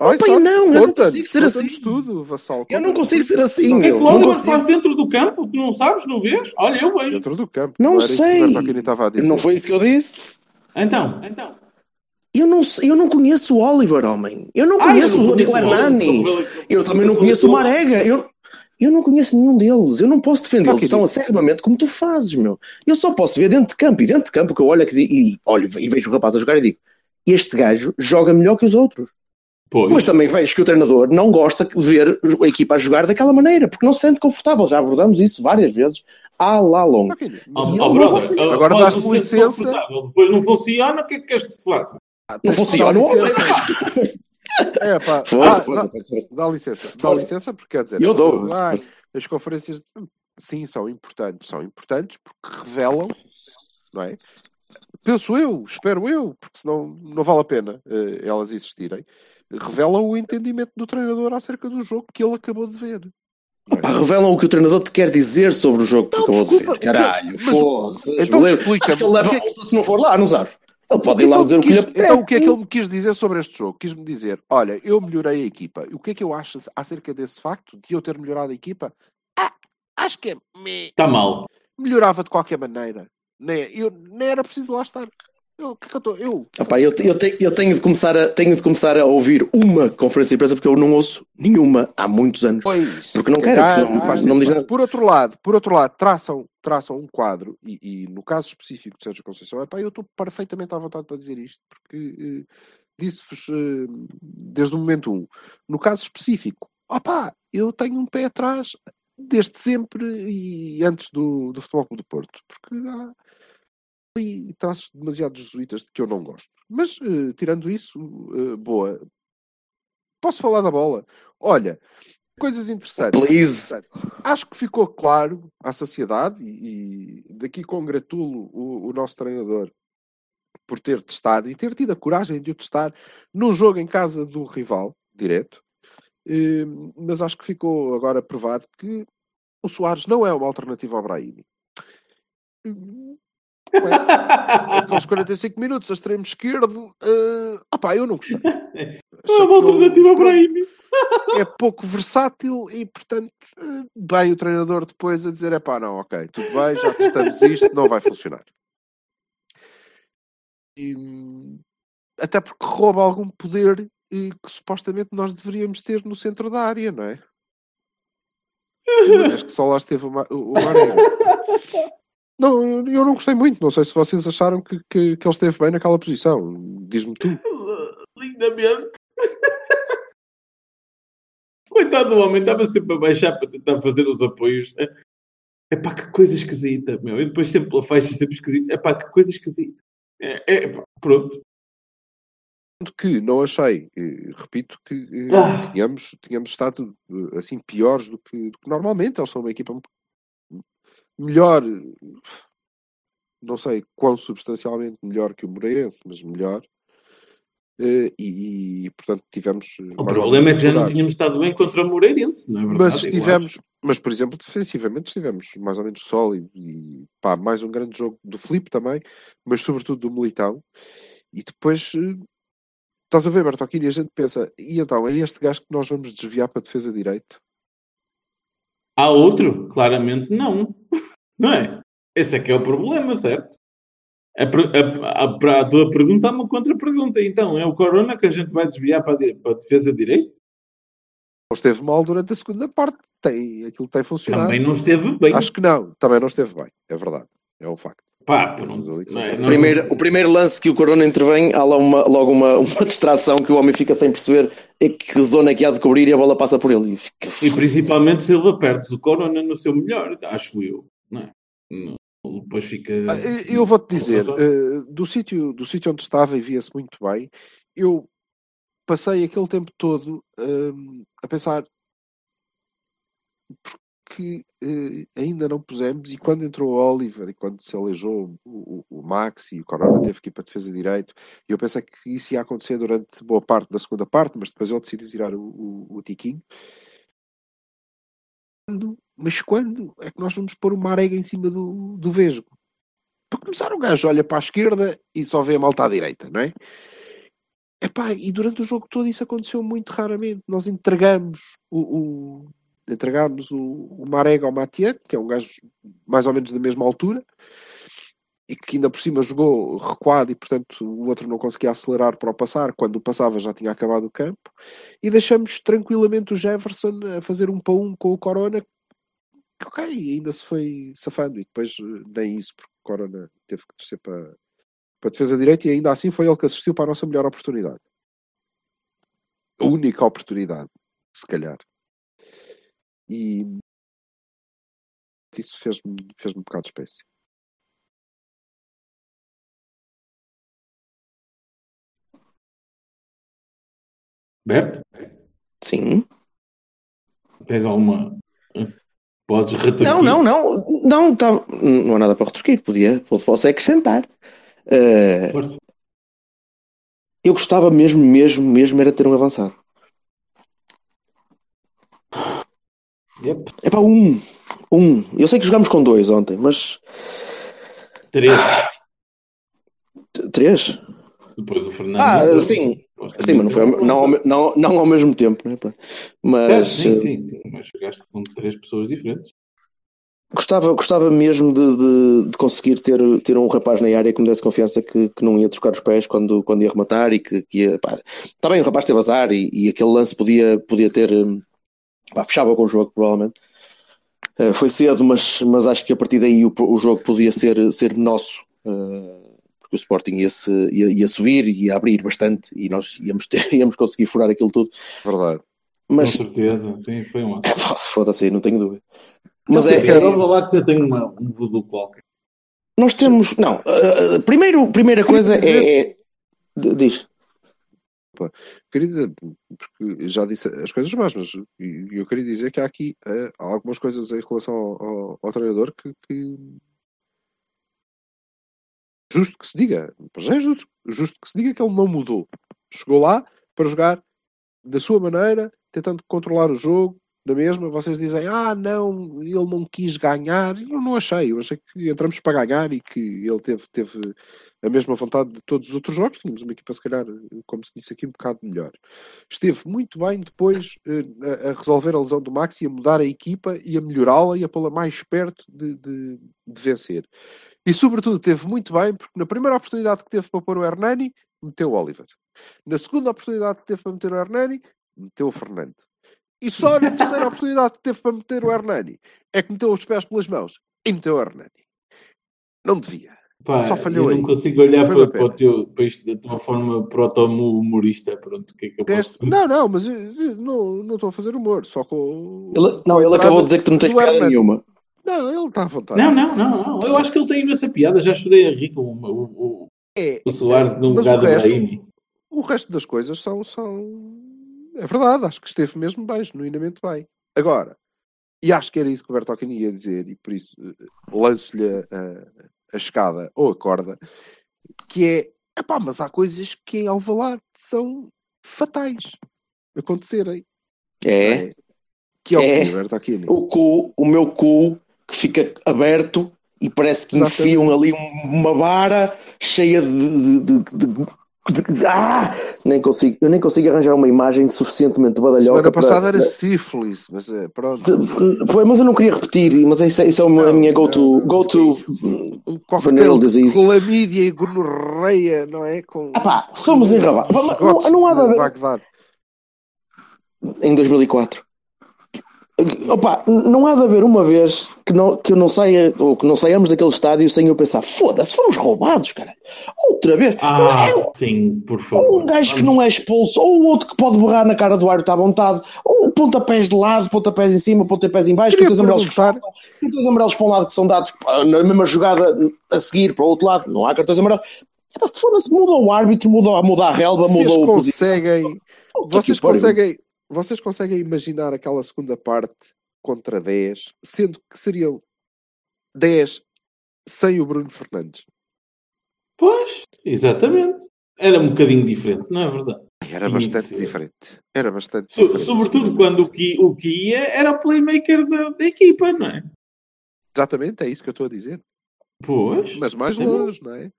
Speaker 3: Ai,
Speaker 1: pai,
Speaker 3: só-
Speaker 1: não, eu não consigo ser assim.
Speaker 3: tudo, vassal.
Speaker 1: Eu não consigo ser assim,
Speaker 2: O que é que o
Speaker 1: não
Speaker 2: Oliver
Speaker 1: consigo.
Speaker 2: faz dentro do campo? Tu não sabes, não vês? Olha, eu vejo.
Speaker 3: Dentro do campo.
Speaker 1: Não sei. Não foi isso que eu disse?
Speaker 2: Então, então.
Speaker 1: Eu não, eu não conheço o Oliver, homem. Eu não
Speaker 2: Ah,
Speaker 1: conheço
Speaker 2: eu não
Speaker 1: o Hernani. Eu também não conheço o Marega. Eu, eu não conheço nenhum deles. Eu não posso defendê-los
Speaker 3: Aqui,
Speaker 1: tão acerrimamente como tu fazes, meu. Eu só posso ver dentro de campo. E dentro de campo que eu olho aqui e, olho, e vejo o rapaz a jogar e digo: este gajo joga melhor que os outros.
Speaker 2: Pois.
Speaker 1: Mas também vejo que o treinador não gosta de ver a equipa a jogar daquela maneira, porque não se sente confortável. Já abordamos isso várias vezes. À lá
Speaker 3: mas-
Speaker 2: Oh, oh, brother,
Speaker 1: não-
Speaker 3: Agora
Speaker 2: ser
Speaker 3: licença.
Speaker 2: confortável. Depois não funciona, o que é que queres que se faça?
Speaker 3: Ah,
Speaker 1: Não funciona ontem. *laughs*
Speaker 3: É, pá.
Speaker 1: Força,
Speaker 3: Ah,
Speaker 1: força,
Speaker 3: dá-
Speaker 1: força, força.
Speaker 3: Dá licença. Dá
Speaker 1: Força.
Speaker 3: licença porque quer dizer.
Speaker 1: Eu dou.
Speaker 3: as conferências sim são importantes, são importantes porque revelam, não é? Penso eu, espero eu, porque senão não vale a pena eh, elas existirem. Revelam o entendimento do treinador acerca do jogo que ele acabou de ver. é?
Speaker 1: Pá, revelam o que o treinador te quer dizer sobre o jogo que
Speaker 3: Não,
Speaker 1: acabou de
Speaker 3: desculpa,
Speaker 1: ver. Caralho, foda-se.
Speaker 3: então
Speaker 1: Sabes
Speaker 3: explica-me,
Speaker 1: que ele leva a
Speaker 3: é-
Speaker 1: multa se não for lá, não sabes? Ele pode ir lá
Speaker 3: Então,
Speaker 1: dizer o que lhe
Speaker 3: quis-
Speaker 1: apetece.
Speaker 3: Então, o que é que ele me quis dizer sobre este jogo? Quis-me dizer: olha, eu melhorei a equipa. O que é que eu acho acerca desse facto de eu ter melhorado a equipa? Ah, acho que é.
Speaker 2: Está mal.
Speaker 3: melhorava de qualquer maneira. Nem, eu, nem era preciso lá estar. Eu, o que é que eu estou? Eu.
Speaker 1: Epá, eu, eu, te- eu tenho, de começar a, tenho de começar a ouvir uma conferência de imprensa porque eu não ouço nenhuma há muitos anos.
Speaker 3: Pois,
Speaker 1: Porque não quero, porque não- não me diz nada.
Speaker 3: Por outro lado, por outro lado, traçam, traçam um quadro, e, e no caso específico de Sérgio Conceição, epá, eu estou perfeitamente à vontade para dizer isto, porque eh, disse-vos eh, desde o momento um. No caso específico, opá, eu tenho um pé atrás desde sempre e antes do, do Futebol Clube do Porto, porque há ali traços demasiado jesuítas de que eu não gosto. Mas, eh, tirando isso, eh, boa. Posso falar da bola? Olha, coisas interessantes.
Speaker 1: Please.
Speaker 3: Acho que ficou claro à sociedade e, e daqui congratulo o, o nosso treinador por ter testado e ter tido a coragem de o testar num jogo em casa do rival, direto. Eh, mas acho que ficou agora provado que o Soares não é uma alternativa ao Brahimi. Aqueles 45 minutos a extremo esquerdo, uh, opá, eu não gostei. *laughs*
Speaker 2: É uma alternativa para aí.
Speaker 3: é pouco versátil e, portanto, eh, bem o treinador depois a dizer: é pá, não, ok, tudo bem, já testamos isto, não vai funcionar. E, hum, até porque rouba algum poder que supostamente nós deveríamos ter no centro da área, não é? Acho que só lá esteve o, Ma- o o Marega. *laughs* Não, eu- não gostei muito. Não sei se vocês acharam que, que, que ele esteve bem naquela posição. Diz-me tu. *laughs*
Speaker 2: Lindamente. *laughs* Coitado do homem, estava sempre a baixar para tentar fazer os apoios. É pá, que coisa esquisita, meu. E depois sempre pela faixa, sempre esquisita. É pá, que coisa esquisita. É, é pronto.
Speaker 3: Que não achei, repito, que
Speaker 2: Ah.
Speaker 3: tínhamos, tínhamos estado eh, assim piores do que, do que normalmente. Eles são uma equipa melhor, não sei quão substancialmente melhor que o Moreirense, mas melhor. Eh, E, e, portanto tivemos. eh,
Speaker 2: O problema é que já não tínhamos estado bem contra o Moreirense, não é verdade?
Speaker 3: Mas
Speaker 2: Eu
Speaker 3: estivemos, mas por exemplo, defensivamente estivemos mais ou menos sólido e pá, mais um grande jogo do Filipe também, mas sobretudo do Militão. E depois estás a ver, Bertolini, a gente pensa, e então é este gajo que nós vamos desviar para a defesa de direito?
Speaker 2: Há outro? Claramente não. *laughs* Não é? Esse é que é o problema, certo? A, a, a, para a tua pergunta há uma contra-pergunta. Então, é o Corona que a gente vai desviar para a, para a defesa de direito?
Speaker 3: Não esteve mal durante a segunda parte. Tem, aquilo tem funcionado.
Speaker 2: Também não esteve bem.
Speaker 3: Acho que não. Também não esteve bem. É verdade. É um facto.
Speaker 2: Pá, não, não
Speaker 1: é, não... Primeiro, o primeiro lance que o Corona intervém, há lá uma, logo uma, uma distração que o homem fica sem perceber é que zona é que há de cobrir e a bola passa por ele.
Speaker 2: E, fica... e principalmente se ele perde o Corona no seu melhor, acho eu. Não é? Não, depois fica.
Speaker 3: Ah, eu vou-te dizer, uh, do sítio do sítio onde estava e via-se muito bem, eu passei aquele tempo todo uh, a pensar que eh, ainda não pusemos, e quando entrou o Oliver e quando se aleijou o, o, o Max e o Corona teve que ir para a defesa de direito, eu pensei que isso ia acontecer durante boa parte da segunda parte, mas depois ele decidiu tirar o, o, o Tiquinho. Mas quando é que nós vamos pôr o Marega em cima do, do Vesgo? Para começar, o gajo olha para a esquerda e só vê a malta à direita, não é? Epá, e durante o jogo todo isso aconteceu muito raramente. Nós entregamos o entregámos o, o Marega ao Matia, que é um gajo mais ou menos da mesma altura, e que ainda por cima jogou recuado e portanto o outro não conseguia acelerar para o passar, quando o passava já tinha acabado o campo, e deixamos tranquilamente o Jefferson a fazer um para um com o Corona, que ok, ainda se foi safando, e depois nem isso, porque o Corona teve que torcer para, para a defesa direita, e ainda assim foi ele que assistiu para a nossa melhor oportunidade. A única oportunidade, se calhar. E isso fez-me fez um bocado de espécie.
Speaker 2: Berto?
Speaker 1: Sim.
Speaker 2: Tens alguma. Podes retorquir?
Speaker 1: Não, não, não. Não, tá... não há nada para retorquir. Podia, posso acrescentar. Uh... Eu gostava mesmo, mesmo, mesmo era ter um avançado. Yep. É para um. Um. Eu sei que jogámos com dois ontem, mas.
Speaker 2: Três.
Speaker 1: Três?
Speaker 2: Depois do Fernando.
Speaker 1: Ah, sim. Sim, mas não, foi, não, não, não ao mesmo tempo, né? Mas.
Speaker 2: Sim, sim, sim, mas jogaste com três pessoas diferentes.
Speaker 1: Gostava, gostava mesmo de, de, de, conseguir ter, ter um rapaz na área que me desse confiança que, que não ia trocar os pés quando, quando ia rematar e que, que ia. Pá, está bem, o rapaz teve azar e, e aquele lance podia, podia ter Pá, fechava com o jogo, provavelmente. Uh, foi cedo, mas, mas acho que a partir daí o, o jogo podia ser, ser nosso, uh, porque o Sporting ia, -se, ia, ia subir, ia abrir bastante e nós íamos, ter, *laughs* íamos conseguir furar aquilo tudo.
Speaker 3: Verdade.
Speaker 2: Mas, Com certeza, sim, foi um
Speaker 1: é, Foda-se, não tenho dúvida.
Speaker 2: Mas é, é, lá que você tem uma, um voodoo qualquer.
Speaker 1: Nós temos. Não, uh, primeiro, primeira coisa é, é. Diz.
Speaker 3: Queria dizer, porque já disse as coisas más, mas eu queria dizer que há aqui uh, algumas coisas em relação ao, ao, ao treinador que, que, justo que se diga, já é justo, justo que se diga que ele não mudou. Chegou lá para jogar da sua maneira, tentando controlar o jogo, na mesma, vocês dizem, ah, não, ele não quis ganhar. Eu não achei, eu achei que entramos para ganhar e que ele teve, teve a mesma vontade de todos os outros jogos. Tínhamos uma equipa, se calhar, como se disse aqui, um bocado melhor. Esteve muito bem depois eh, a, resolver a lesão do Max e a mudar a equipa e a melhorá-la e a pô-la mais perto de, de, de vencer. E, sobretudo, teve muito bem, porque na primeira oportunidade que teve para pôr o Hernani, meteu o Oliver. Na segunda oportunidade que teve para meter o Hernani, meteu o Fernando. E só na terceira oportunidade que teve para meter o Hernani é que meteu os pés pelas mãos e meteu o Hernani. Não devia.
Speaker 2: Pá, só falhou eu não aí. consigo olhar para, para, o teu, para isto da tua forma proto-humorista. Pronto, o que é que eu posso
Speaker 3: Não, não, mas eu, eu, não, não estou a fazer humor. Só com.
Speaker 1: Ele, não, ele acabou de dizer que tu não tens piada Hernani. nenhuma.
Speaker 3: Não, ele está à vontade.
Speaker 2: Não, não, não, não. Eu acho que ele tem imensa piada. Já chorei a rir com o, o, o, é, o Soares no lugar do Brahimi.
Speaker 3: O resto das coisas são, são é verdade, acho que esteve mesmo bem, genuinamente bem. Agora, e acho que era isso que o Bertocchini ia dizer, e por isso uh, lanço-lhe a, a, escada ou a corda, que é, epá, mas há coisas que em Alvalade são fatais acontecerem.
Speaker 1: É. é?
Speaker 3: Que é, é. o cu, Bertocchini.
Speaker 1: O cu, o meu cu, que fica aberto e parece que Exatamente. enfiam ali uma vara cheia de, de, de, de Ah, nem consigo, eu nem consigo arranjar uma imagem suficientemente badalhoca.
Speaker 3: Semana passada
Speaker 1: para-
Speaker 3: era sífilis, mas é, pronto.
Speaker 1: Foi, mas eu não queria repetir, mas isso, é- isso é uma- a minha go-to, go-to
Speaker 3: Um
Speaker 1: venereal
Speaker 3: coquetel de
Speaker 1: disease.
Speaker 3: clamídia e gonorreia, não é? Com,
Speaker 1: somos mas Não, não há de haver, em 2004. Opa, não há de haver uma vez que, não, que eu não saia, ou que não saiamos daquele estádio sem eu pensar, foda-se, fomos roubados, cara. Outra vez.
Speaker 2: Ah,
Speaker 1: É,
Speaker 2: sim, por favor.
Speaker 1: ou um gajo que não é expulso, ou o outro que pode borrar na cara do árbitro à vontade, ou pontapés de lado, pontapés em cima, pontapés em baixo, cartões amarelos que faltam, cartões amarelos para um lado que são dados pá, na mesma jogada a seguir para o outro lado, não há cartões amarelos. Epá, Foda-se, muda o árbitro, muda, muda a relva, muda o
Speaker 3: conseguem, vocês conseguem, vocês conseguem imaginar aquela segunda parte contra 10, sendo que seriam 10 sem o Bruno Fernandes?
Speaker 2: Pois, exatamente. Era um bocadinho diferente, não é verdade?
Speaker 3: Era bastante diferente. Era bastante
Speaker 2: So-
Speaker 3: diferente.
Speaker 2: sobretudo quando o que, o que ia era o playmaker da, da equipa, não é?
Speaker 3: Exatamente, é isso que eu estou a dizer.
Speaker 2: Pois.
Speaker 3: Mas mais
Speaker 2: Sim.
Speaker 3: longe, não é?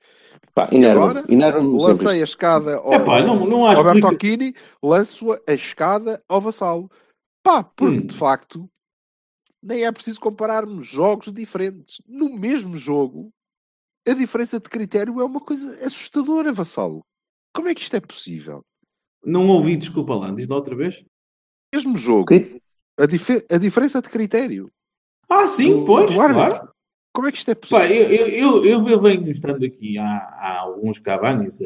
Speaker 1: Pá, enerva-me sempre
Speaker 3: Lancei a escada ao
Speaker 2: É pá, não, não há
Speaker 3: Roberto
Speaker 2: explica-
Speaker 3: Occhini, lanço a escada ao vassalo. Pá, porque
Speaker 2: Hum.
Speaker 3: de facto nem é preciso compararmos jogos diferentes. No mesmo jogo, a diferença de critério é uma coisa assustadora, vassalo. Como é que isto é possível?
Speaker 2: Não ouvi, desculpa lá, diz lá outra vez.
Speaker 3: Mesmo jogo, a, dife- a diferença de critério.
Speaker 2: Ah, sim,
Speaker 3: do-
Speaker 2: pois,
Speaker 3: do
Speaker 2: claro.
Speaker 3: Como é que isto é
Speaker 2: Pá,
Speaker 3: possível?
Speaker 2: eu, eu, eu, eu venho estando aqui há, há alguns cabanes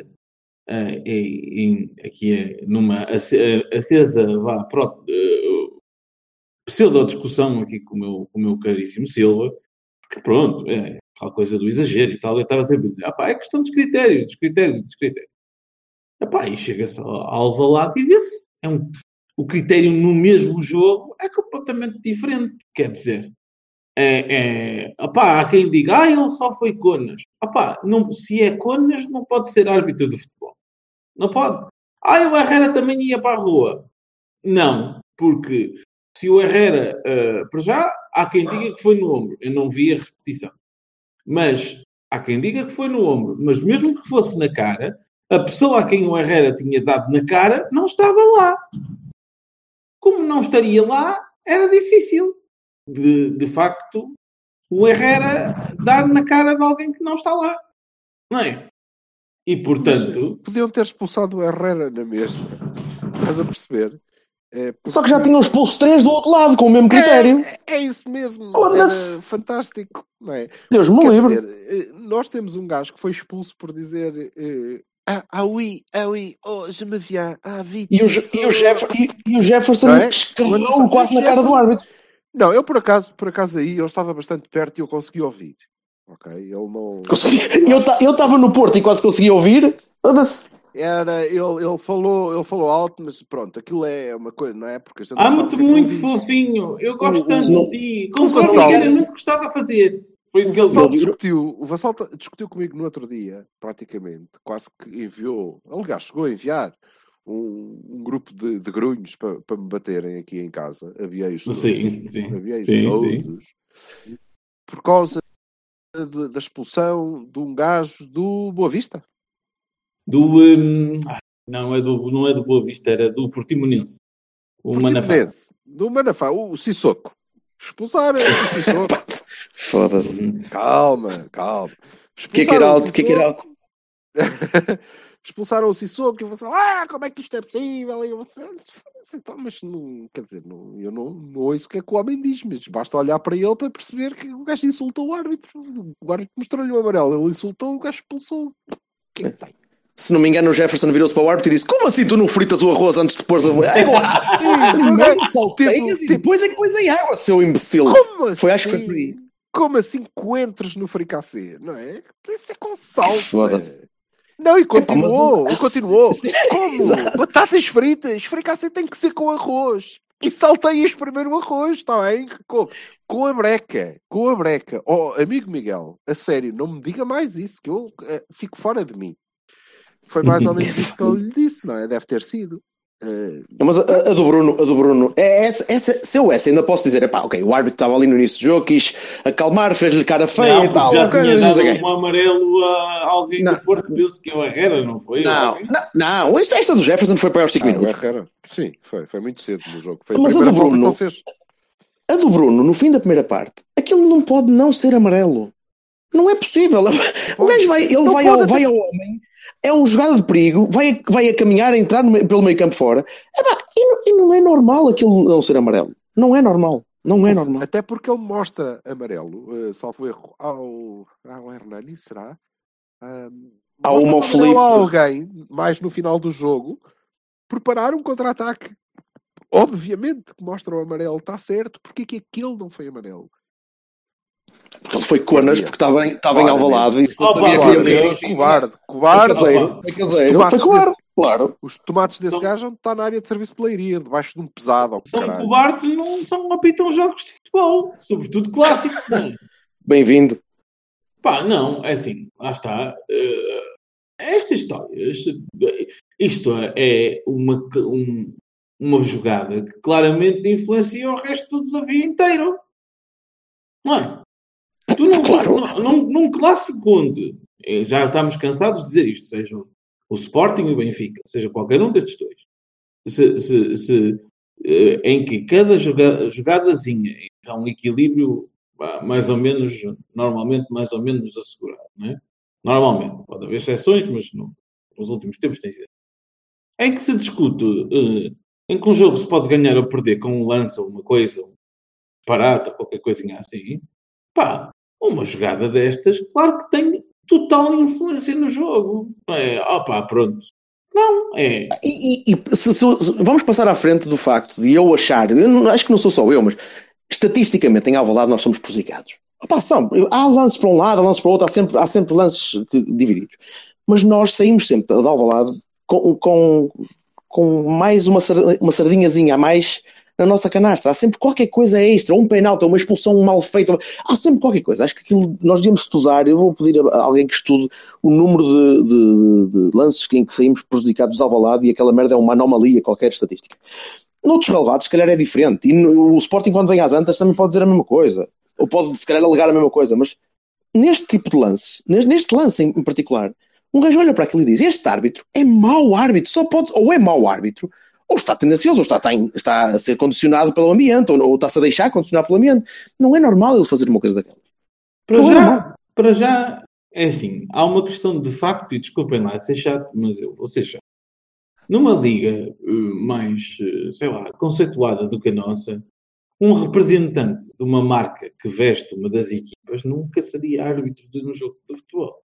Speaker 2: em, em- aqui eh, numa ace- acesa vá, pro, eh, pseudo-discussão aqui com o, meu, com o meu caríssimo Silva, que pronto, é aquela coisa do exagero e tal, eu estava sempre a dizer, ah, pá, é questão dos critérios, dos critérios, dos critérios. Epá, e chega-se ao ao Alvalade e vê-se. É um, o critério no mesmo jogo é completamente diferente. Quer dizer, é, é, opá, há quem diga, ah, ele só foi Conas. Opá, não, se é Conas, não pode ser árbitro de futebol. Não pode. Ah, o Herrera também ia para a rua. Não, porque se o Herrera, eh, para já, há quem diga que foi no ombro. Eu não vi a repetição. Mas há quem diga que foi no ombro. Mas mesmo que fosse na cara, a pessoa a quem o Herrera tinha dado na cara não estava lá. Como não estaria lá, era difícil de, de facto, o Herrera dar na cara de alguém que não está lá. Não é? E, portanto,
Speaker 3: Podiam ter expulsado o Herrera na mesma. Estás a perceber? É,
Speaker 1: Só que já tinham expulso três do outro lado, com o mesmo critério.
Speaker 3: É, é isso mesmo. Fantástico, não é?
Speaker 1: Deus me
Speaker 3: Quer
Speaker 1: livre.
Speaker 3: dizer, eh, nós temos um gajo que foi expulso por dizer eh, ah, ah oui, ah oui, oh, je me viens, ah vite.
Speaker 1: E o, e o, Jeff- e- e o Jefferson
Speaker 3: Não é?
Speaker 1: escarrou quase na cara do árbitro.
Speaker 3: Não, eu por acaso, por acaso aí, eu estava bastante perto e eu consegui ouvir. Ok, ele não...
Speaker 1: Consegui- Eu ta- eu estava no Porto e quase consegui ouvir.
Speaker 3: Era, ele, ele, falou, ele falou alto, mas pronto, aquilo é uma coisa, não é? Porque a
Speaker 2: há
Speaker 3: sabe
Speaker 2: muito,
Speaker 3: é diz.
Speaker 2: fofinho. Eu gosto
Speaker 3: O-
Speaker 2: tanto
Speaker 1: o-
Speaker 2: de ti. Como
Speaker 1: o
Speaker 2: Conor
Speaker 3: Vassal-
Speaker 2: Miguel nunca gostava de fazer. Foi isso
Speaker 3: O
Speaker 2: que ele
Speaker 3: Vassal
Speaker 1: disse.
Speaker 3: discutiu, o Vassal discutiu comigo no outro dia, praticamente, quase que enviou, aliás, chegou a enviar um, um grupo de, de grunhos para, para me baterem aqui em casa. Havia-os todos.
Speaker 2: Sim, sim.
Speaker 3: Havia-os
Speaker 2: Sim,
Speaker 3: todos. Por causa de- da expulsão de um gajo do Boa Vista.
Speaker 2: Do. ah, não, é do, não é do Boa Vista, era do Portimonense. O Manafá.
Speaker 3: Do Manafá, o Sissoko. Expulsaram o Sissoko. *laughs*
Speaker 1: Foda-se.
Speaker 3: Calma, calma.
Speaker 1: Kick it
Speaker 3: Expulsaram o
Speaker 1: out, kick it out.
Speaker 3: Expulsaram o Sissoko e você, ah, como é que isto é possível? E você, então, mas não, quer dizer, não, eu não, não ouço o que é que o homem diz, mas basta olhar para ele para perceber que o gajo insultou o árbitro. O árbitro mostrou-lhe o amarelo, ele insultou, o gajo expulsou. O que é tem?
Speaker 1: Se não me engano, o Jefferson virou-se para o árbitro e disse: Como assim tu não fritas o arroz antes de pôr a É água? Primeiro salteias
Speaker 3: tipo-
Speaker 1: e depois é que pões em água, seu imbecil.
Speaker 3: Como
Speaker 1: Foi, acho que foi
Speaker 3: assim?
Speaker 1: por aí.
Speaker 3: Como assim coentros no fricassê, não é? Isso é com sal.
Speaker 1: Foda-se.
Speaker 3: Não, e
Speaker 1: mas
Speaker 3: continuou,
Speaker 1: não-
Speaker 3: e continuou. *laughs*
Speaker 1: Sim,
Speaker 3: Como? Batatas fritas, fricassê tem que ser com arroz. E salteias primeiro o arroz, está bem? Com, com a breca, com a breca. Oh, amigo Miguel, a sério, não me diga mais isso, que eu eh, fico fora de mim. Foi mais ou menos isso que ele lhe disse, não é? Deve ter sido. Uh,
Speaker 1: mas a, a, do Bruno, a do Bruno, é essa, essa, se eu essa ainda posso dizer, epá, ok, o árbitro estava ali no início do jogo, quis acalmar, fez-lhe cara feia
Speaker 2: não,
Speaker 1: e tal.
Speaker 2: Já
Speaker 1: okay,
Speaker 2: tinha dado um amarelo a alguém não. do Porto, penso que é o Herrera, não foi?
Speaker 1: Não, não, não, esta, esta do Jefferson foi para os 5 ah, minutos.
Speaker 3: Herrera, sim, foi, foi muito cedo no jogo. Foi
Speaker 1: mas a, a do Bruno, a do Bruno, no fim da primeira parte, aquilo não pode não ser amarelo. Não é possível. *laughs* O gajo vai, ele vai ao, vai ao homem é um jogada de perigo, vai, vai a caminhar, a entrar no, pelo meio campo fora. Epá, e, não, e não é normal aquilo não ser amarelo. Não é normal. Não é normal.
Speaker 3: Até porque ele mostra amarelo, uh, salvo erro, ao, ao Hernani, será? Um,
Speaker 1: ao uma Felipe.
Speaker 3: alguém, mais no final do jogo, preparar um contra-ataque. Obviamente que mostra o amarelo, está certo, porque é que aquele não foi amarelo?
Speaker 1: Porque ele foi conas porque estava em, estava em Alvalade e se não sabia que ia
Speaker 3: morrer. Covarde, covarde.
Speaker 1: Foi caseiro, foi caseiro. Foi covarde, claro.
Speaker 3: Os tomates desse gajo estão na área de serviço de leiria, debaixo de um pesado.
Speaker 2: São covardes não, não apitam jogos de futebol, sobretudo clássicos. É? *laughs*
Speaker 1: Bem-vindo.
Speaker 2: Pá, não, é assim, lá está. Uh, esta história, isto é uma, um, uma jogada que claramente influencia o resto do desafio inteiro. Não é? Tu não, claro. num, num clássico onde eh, já estamos cansados de dizer isto, seja o Sporting e o Benfica, seja qualquer um destes dois, se, se, se, eh, em que cada jogada, jogadazinha há um equilíbrio mais ou menos, normalmente mais ou menos assegurado, não é? Normalmente, pode haver exceções, mas no, nos últimos tempos tem sido. Em que se discute, uh, em que um jogo se pode ganhar ou perder com um lance ou uma coisa, um parata, qualquer coisinha assim, pá, uma jogada destas, claro que tem total influência no jogo. É, opá, pronto. Não, é.
Speaker 1: E, e se, se, vamos passar à frente do facto de eu achar, eu não, acho que não sou só eu, mas estatisticamente em Alvalade nós somos prejudicados. Opa, são, há lances para um lado, há lances para o outro, há sempre, há sempre lances que, divididos. Mas nós saímos sempre de Alvalade com, com, com mais uma, uma sardinhazinha a mais na nossa canastra. Há sempre qualquer coisa extra, um penalti, uma expulsão mal feita. Há sempre qualquer coisa. Acho que aquilo nós devíamos estudar. Eu vou pedir a alguém que estude o número de, de, de lances em que saímos prejudicados ao balado e aquela merda é uma anomalia, qualquer estatística. Noutros relevados, se calhar é diferente. E no, o Sporting, quando vem às Antas, também pode dizer a mesma coisa. Ou pode, se calhar, alegar a mesma coisa. Mas neste tipo de lances, neste lance em particular, um gajo olha para aquilo e diz: Este árbitro é mau árbitro, só pode, ou é mau árbitro, ou está tendencioso, ou está, está, está a ser condicionado pelo ambiente, ou, ou está-se a deixar condicionar pelo ambiente. Não é normal ele fazer uma coisa daquela.
Speaker 2: Para não é já, é para já, é assim, há uma questão de facto, e desculpem lá ser chato, mas eu vou ser chato. Numa liga uh, mais, uh, sei lá, conceituada do que a nossa, um representante de uma marca que veste uma das equipas nunca seria árbitro de um jogo de futebol.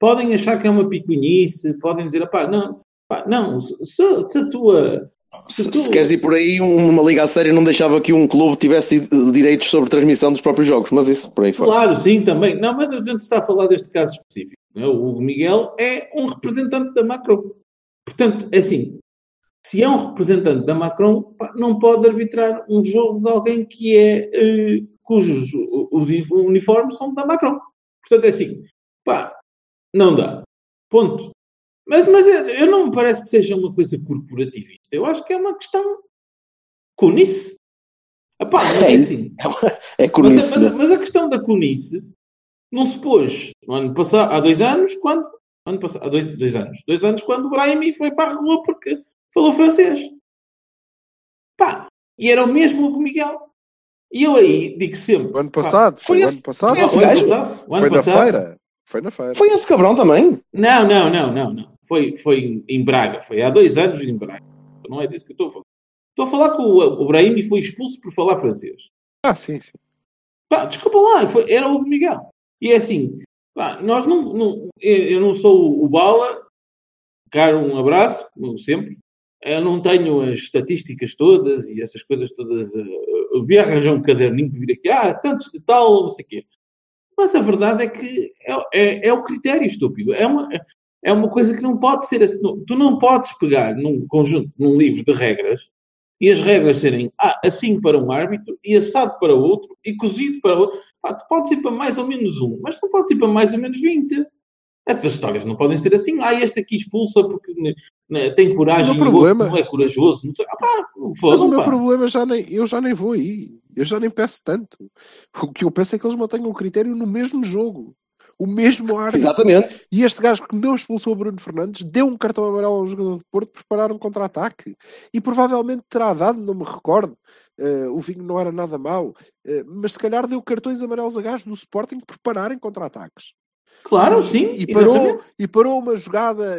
Speaker 2: Podem achar que é uma picuinice, podem dizer, pá, não, pá, não, se, se a tua
Speaker 1: se, se, queres ir por aí, uma liga a sério não deixava que um clube tivesse direitos sobre transmissão dos próprios jogos, mas isso por aí fora.
Speaker 2: Claro, sim, também. Não, mas a gente está a falar deste caso específico. É? O Hugo Miguel é um representante da Macron. Portanto, é assim, se é um representante da Macron, não pode arbitrar um jogo de alguém que é uh, cujos os uniformes são da Macron. Portanto, é assim, pá, não dá. Ponto. Mas, mas eu não me parece que seja uma coisa corporativista. Eu acho que é uma questão conice. Epá,
Speaker 1: é, é, assim. é conice.
Speaker 2: Mas, mas, mas, a questão da conice não se pôs no ano passado, há dois anos, quando. Ano passado, há dois, dois anos. Dois anos quando o Brahimi foi para a rua porque falou francês. Pá, e era o mesmo o Miguel. E eu aí digo sempre.
Speaker 3: O ano passado?
Speaker 1: Pá, foi, foi, esse, ano passado? Foi, esse gajo?
Speaker 3: Foi na feira. Foi na feira.
Speaker 1: Foi esse cabrão também?
Speaker 2: Não, não, não, não, não. Foi, foi em Braga. Foi há dois anos em Braga. Não é disso que eu estou a falar. Estou a falar que o, o Brahimi foi expulso por falar francês.
Speaker 3: Ah, sim, sim.
Speaker 2: Pá, desculpa lá, foi, era o Miguel. E é assim, pá, nós não, não, eu não sou o Bala, caro, um abraço, como sempre. Eu não tenho as estatísticas todas e essas coisas todas. Eh, eu vi arranjar um caderninho para vir aqui, ah, tantos de tal, não sei o quê. Mas a verdade é que é, é, é, o critério estúpido. É uma, é uma coisa que não pode ser assim. Tu não podes pegar num conjunto, num livro de regras, e as regras serem assim para um árbitro, e assado para outro, e cozido para outro. Tu podes ir para mais ou menos um, mas não podes ir para mais ou menos 20. Estas histórias não podem ser assim. Ah, este aqui expulsa porque né, tem coragem
Speaker 3: o problema...
Speaker 2: não é corajoso. Não. Ah, pá,
Speaker 3: Mas o meu pá. problema já nem, eu já nem vou aí. Eu já nem peço tanto. O que eu peço é que eles mantenham o critério no mesmo jogo. O mesmo ar.
Speaker 1: Exatamente.
Speaker 3: E este gajo que não expulsou o Bruno Fernandes deu um cartão amarelo ao jogador de Porto para preparar um contra-ataque. E provavelmente terá dado, não me recordo. Uh, o vinho não era nada mau. Uh, mas se calhar deu cartões amarelos a gajos do Sporting prepararem contra-ataques.
Speaker 2: Claro, sim.
Speaker 3: E parou, e parou uma jogada.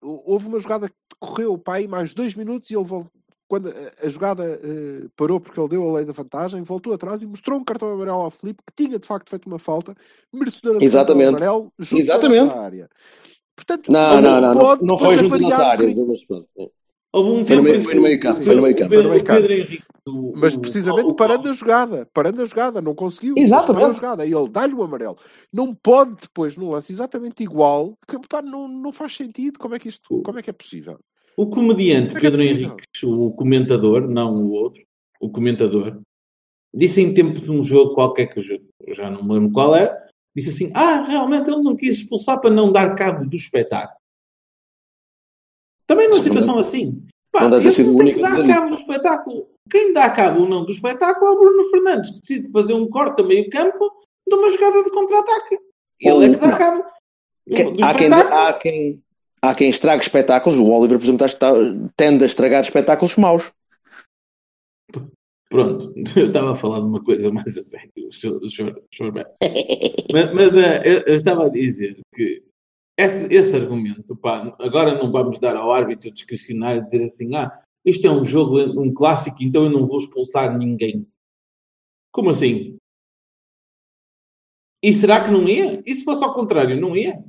Speaker 3: Houve uma jogada que correu para aí mais dois minutos e ele voltou. Quando a jogada uh, parou porque ele deu a lei da vantagem, voltou atrás e mostrou um cartão amarelo ao Felipe que tinha de facto feito uma falta merecedora de
Speaker 1: Exatamente.
Speaker 3: amarelo
Speaker 1: junto Exatamente.
Speaker 3: área. Portanto,
Speaker 1: não, não, não, não, não foi junto nossa área.
Speaker 2: Houve um
Speaker 1: foi, no meio, foi no meio campo. Foi no meio campo.
Speaker 2: Pedro Henrique
Speaker 3: mas precisamente o, parando a jogada, parando a jogada, não conseguiu.
Speaker 1: Exatamente.
Speaker 3: A jogada, e ele dá-lhe o amarelo. Não pode depois, num lance exatamente igual, que pá, não, não faz sentido. Como é que isto como é que é possível?
Speaker 2: O comediante é Pedro é Henrique, o comentador, não o outro, o comentador, disse em tempo de um jogo qualquer que eu já não me lembro qual era, disse assim: Ah, realmente ele não quis expulsar para não dar cabo do espetáculo. Também numa situação assim. Pá,
Speaker 1: não deve ter sido o único
Speaker 2: a dizer cabo do espetáculo. Quem dá cabo ou não do espetáculo é o Bruno Fernandes, que decide fazer um corte a meio campo de uma jogada de contra-ataque. Ele é que dá cabo.
Speaker 1: há, quem, há, quem, há quem estrague espetáculos. O Oliver, por exemplo, está, tende a estragar espetáculos maus.
Speaker 2: Pronto, *laughs* eu estava a falar de uma coisa mais a sério, mas, mas uh, eu, eu, estava a dizer que esse, esse argumento, pá, agora não vamos dar ao árbitro discricionário dizer assim, ah, isto é um jogo, um clássico, então eu não vou expulsar ninguém. Como assim? E será que não ia? E se fosse ao contrário, não ia?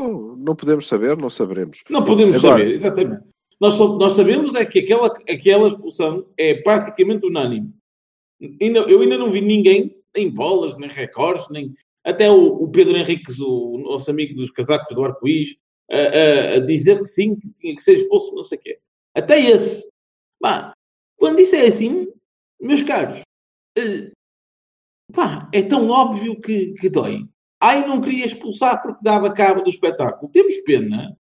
Speaker 3: Não podemos saber, não saberemos.
Speaker 2: Não podemos Agora... saber, exatamente. Nós, nós sabemos é que aquela, aquela expulsão é praticamente unânime. Ainda, eu ainda não vi ninguém, nem bolas, nem recordes, nem, até o, o Pedro Henriques, o nosso amigo dos casacos do arco-íris, a, a, a, dizer que sim, que tinha que ser expulso, não sei o quê. Até esse. Pá, quando isso é assim, meus caros, uh, pá, é tão óbvio que, que dói. Ai, não queria expulsar porque dava cabo do espetáculo. Temos pena.